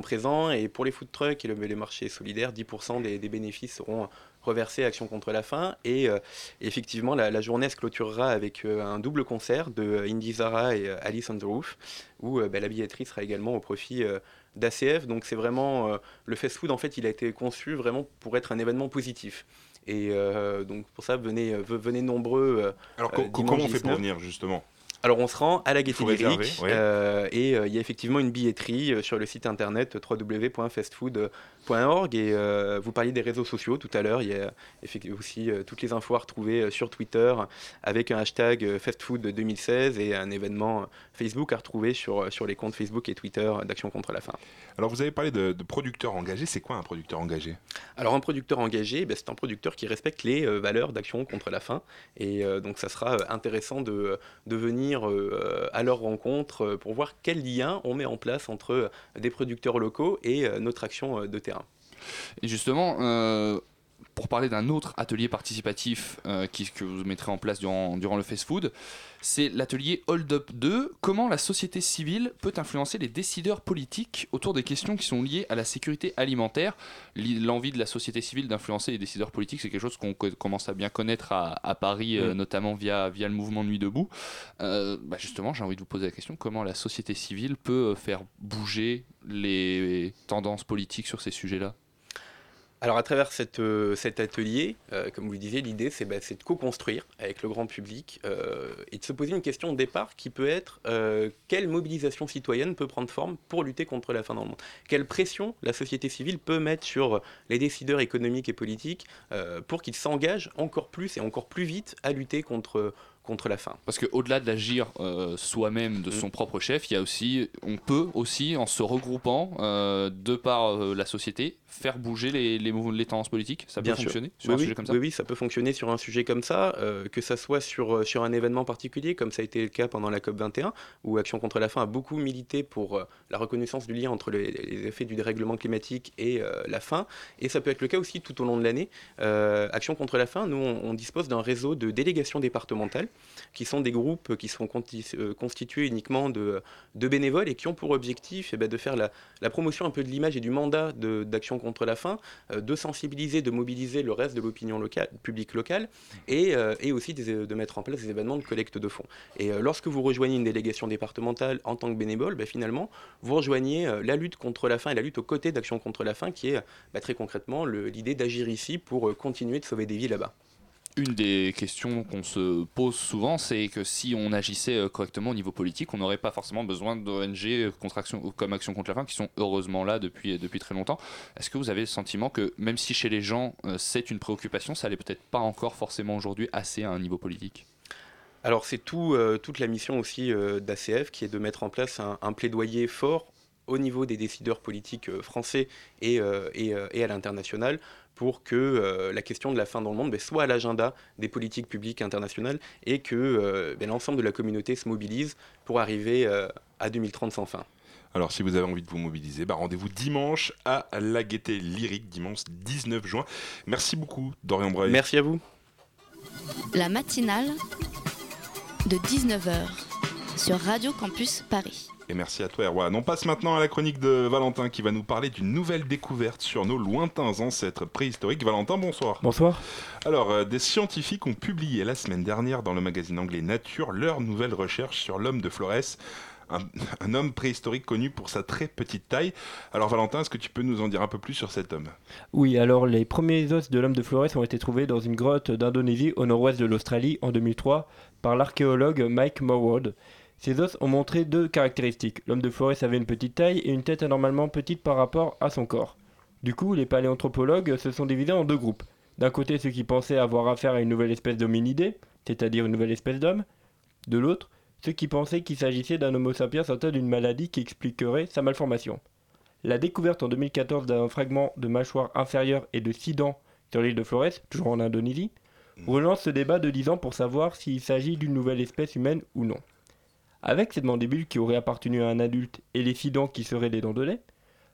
présents. Et pour les food trucks et le, les marchés solidaires, 10% des, des bénéfices seront reversés à Action contre la faim. Et euh, effectivement, la, la journée se clôturera avec euh, un double concert de Indy Zara et euh, Alice on the Roof, où euh, bah, la billetterie sera également au profit euh, d'ACF. Donc c'est vraiment, euh, le fast-food, en fait, il a été conçu vraiment pour être un événement positif. Et euh, donc pour ça, venez, euh, venez nombreux. euh, Alors, euh, comment on fait pour 19. venir justement? Alors on se rend à la Gaîté Lyrique ouais. euh, et euh, il y a effectivement une billetterie euh, sur le site internet www.fastfood.org et vous parliez des réseaux sociaux tout à l'heure, il y a effectivement aussi toutes les infos à retrouver sur Twitter avec un hashtag euh, fastfood 2016 et un événement Facebook à retrouver sur, sur les comptes Facebook et Twitter d'Action contre la faim. Alors vous avez parlé de, de producteurs engagés, c'est quoi un producteur engagé? Alors un producteur engagé, ben, c'est un producteur qui respecte les valeurs d'action contre la faim. Et donc ça sera intéressant de, de venir euh, à leur rencontre euh, pour voir quel lien on met en place entre euh, des producteurs locaux et notre action de terrain. Justement, pour parler d'un autre atelier participatif euh, qui, que vous mettrez en place durant, durant le Fast Food, c'est l'atelier Hold Up 2. Comment la société civile peut influencer les décideurs politiques autour des questions qui sont liées à la sécurité alimentaire? L'i- L'envie de la société civile d'influencer les décideurs politiques, c'est quelque chose qu'on co- commence à bien connaître à, à Paris, euh, Mm. notamment via, via le mouvement Nuit Debout. Euh, bah justement, j'ai envie de vous poser la question comment la société civile peut faire bouger les tendances politiques sur ces sujets-là? Alors à travers euh, cet atelier, euh, comme vous le disiez, l'idée c'est bah, c'est de co-construire avec le grand public euh, et de se poser une question de départ qui peut être quelle mobilisation citoyenne peut prendre forme pour lutter contre la faim dans le monde? Quelle pression la société civile peut mettre sur les décideurs économiques et politiques pour qu'ils s'engagent encore plus et encore plus vite à lutter contre, contre la faim Parce qu'au-delà d'agir euh, soi-même de son propre chef, il y a aussi, on peut aussi, en se regroupant euh, de par euh, la société, faire bouger les, les, mouvements- les tendances politiques. Ça peut Bien sûr. fonctionner sur oui, un oui, sujet comme ça Oui, oui, ça peut fonctionner sur un sujet comme ça, que ça soit sur, sur un événement particulier, comme ça a été le cas pendant la COP21, où Action contre la faim a beaucoup milité pour la reconnaissance du lien entre les, les effets du dérèglement climatique et la faim. Et ça peut être le cas aussi tout au long de l'année. Action contre la faim, nous, on, on dispose d'un réseau de délégations départementales, qui sont des groupes qui sont euh, constitués uniquement de, bénévoles et qui ont pour objectif eh ben, de faire la, promotion un peu de l'image et du mandat d'Action contre la faim, euh, de sensibiliser, de mobiliser le reste de l'opinion locale, publique locale et, euh, aussi de mettre en place des événements de collecte de fonds. Et lorsque vous rejoignez une délégation départementale en tant que bénévole, ben, finalement, vous rejoignez la lutte contre la faim et la lutte aux côtés d'Action contre la faim, qui est bah, très concrètement l'idée d'agir ici pour continuer de sauver des vies là-bas. Une des questions qu'on se pose souvent, c'est que si on agissait euh, correctement au niveau politique, on n'aurait pas forcément besoin d'ONG euh, Action- comme Action contre la faim, qui sont heureusement là depuis, depuis très longtemps. Est-ce que vous avez le sentiment que même si chez les gens euh, c'est une préoccupation, ça l'est peut-être pas encore forcément aujourd'hui assez à un niveau politique? Alors c'est tout, euh, toute la mission aussi euh, d'ACF qui est de mettre en place un plaidoyer fort au niveau des décideurs politiques euh, français et, euh, et, euh, et à l'international pour que euh, la question de la faim dans le monde ben, soit à l'agenda des politiques publiques internationales et que euh, ben, l'ensemble de la communauté se mobilise pour arriver euh, à 2030 sans faim. Alors, si vous avez envie de vous mobiliser, bah, rendez-vous dimanche à la Gaîté Lyrique, dimanche 19 juin. Merci beaucoup, Dorian Breuil. Merci à vous. La matinale de 19h sur Radio Campus Paris. Et merci à toi, Erwan. On passe maintenant à la chronique de Valentin qui va nous parler d'une nouvelle découverte sur nos lointains ancêtres préhistoriques. Valentin, bonsoir. Bonsoir. Alors, euh, des scientifiques ont publié la semaine dernière dans le magazine anglais Nature leur nouvelle recherche sur l'homme de Flores. Un, un homme préhistorique connu pour sa très petite taille. Alors Valentin, est-ce que tu peux nous en dire un peu plus sur cet homme? Oui, alors les premiers os de l'homme de Flores ont été trouvés dans une grotte d'Indonésie au nord-ouest de l'Australie en 2003 par l'archéologue Mike Morward. Ces os ont montré deux caractéristiques. L'homme de Flores avait une petite taille et une tête anormalement petite par rapport à son corps. Du coup, les paléanthropologues se sont divisés en deux groupes. D'un côté, ceux qui pensaient avoir affaire à une nouvelle espèce d'hominidé, c'est-à-dire une nouvelle espèce d'homme. De l'autre, ceux qui pensaient qu'il s'agissait d'un homo sapiens atteint d'une maladie qui expliquerait sa malformation. La découverte en 2014 d'un fragment de mâchoire inférieure et de six dents sur l'île de Flores, toujours en Indonésie, relance ce débat de 10 ans pour savoir s'il s'agit d'une nouvelle espèce humaine ou non. Avec cette mandibule qui aurait appartenu à un adulte et les six dents qui seraient des dents de lait,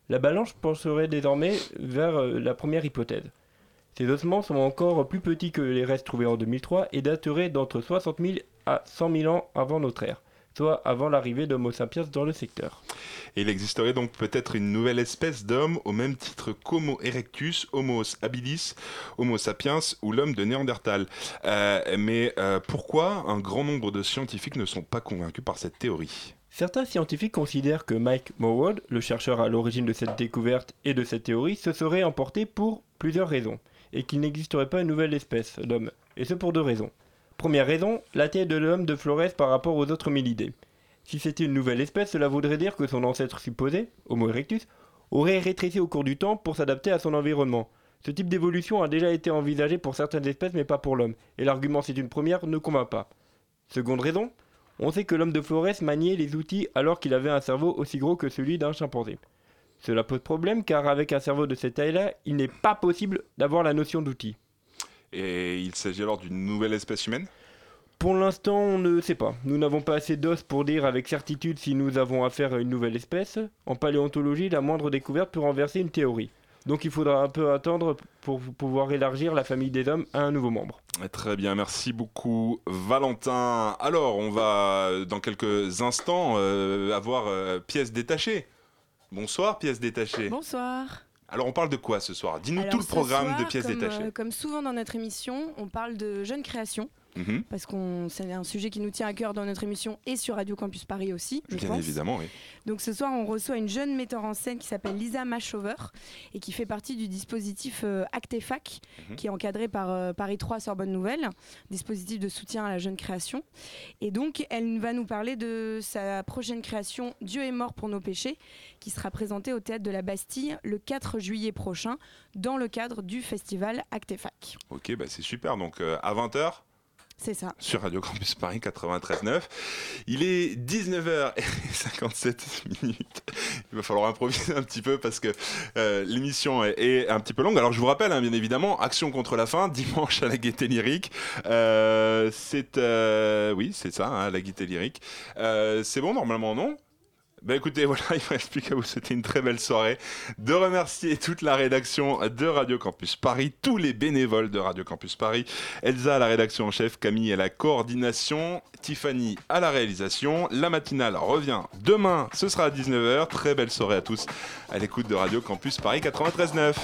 la balance pencherait désormais vers euh, la première hypothèse. Ces ossements sont encore plus petits que les restes trouvés en 2003 et dateraient d'entre 60 000 à 100 000 ans avant notre ère, soit avant l'arrivée d'Homo sapiens dans le secteur. Et il existerait donc peut-être une nouvelle espèce d'homme au même titre qu'Homo erectus, Homo habilis, Homo sapiens ou l'homme de Néandertal. Euh, mais euh, pourquoi un grand nombre de scientifiques ne sont pas convaincus par cette théorie? Certains scientifiques considèrent que Mike Morward, le chercheur à l'origine de cette découverte et de cette théorie, se serait emporté pour plusieurs raisons, et qu'il n'existerait pas une nouvelle espèce d'homme, et ce pour deux raisons. Première raison, la taille de l'homme de Flores par rapport aux autres homminidés. Si c'était une nouvelle espèce, cela voudrait dire que son ancêtre supposé, Homo erectus, aurait rétréci au cours du temps pour s'adapter à son environnement. Ce type d'évolution a déjà été envisagé pour certaines espèces mais pas pour l'homme, et l'argument c'est une première ne convainc pas. Seconde raison, on sait que l'homme de Flores maniait les outils alors qu'il avait un cerveau aussi gros que celui d'un chimpanzé. Cela pose problème car avec un cerveau de cette taille-là, il n'est pas possible d'avoir la notion d'outil. Et il s'agit alors d'une nouvelle espèce humaine Pour l'instant, on ne sait pas. Nous n'avons pas assez d'os pour dire avec certitude si nous avons affaire à une nouvelle espèce. En paléontologie, la moindre découverte peut renverser une théorie. Donc il faudra un peu attendre pour pouvoir élargir la famille des hommes à un nouveau membre. Très bien, merci beaucoup Valentin. Alors, on va dans quelques instants euh, avoir euh, pièces détachées. Bonsoir pièces détachées. Bonsoir. Alors on parle de quoi ce soir? Dis-nous tout le programme soir, de pièces comme, détachées. euh, comme souvent dans notre émission, on parle de jeunes créations. Mhm. Parce que c'est un sujet qui nous tient à cœur dans notre émission et sur Radio Campus Paris aussi, je Bien pense. évidemment, oui. Donc ce soir, on reçoit une jeune metteur en scène qui s'appelle Lisa Machover et qui fait partie du dispositif euh, Actefac, Mhm. qui est encadré par euh, Paris 3 Sorbonne Nouvelle, dispositif de soutien à la jeune création. Et donc, elle va nous parler de sa prochaine création Dieu est mort pour nos péchés, qui sera présentée au théâtre de la Bastille le 4 juillet prochain, dans le cadre du festival Actefac. Ok, bah c'est super. Donc euh, à 20h C'est ça. sur Radio Campus Paris 93.9. Il est 19h57 minutes. Il va falloir improviser un petit peu parce que euh, l'émission est, est un petit peu longue. Alors je vous rappelle, hein, bien évidemment, Action contre la faim, dimanche à la Gaieté Lyrique. Euh, c'est... euh, oui, c'est ça, hein, la Gaieté Lyrique. Euh, c'est bon, normalement, non? Bah écoutez, voilà, il me reste plus qu'à vous souhaiter une très belle soirée, de remercier toute la rédaction de Radio Campus Paris, tous les bénévoles de Radio Campus Paris, Elsa à la rédaction en chef, Camille à la coordination, Tiffany à la réalisation. La matinale revient demain, ce sera à 19h. Très belle soirée à tous à l'écoute de Radio Campus Paris 93.9.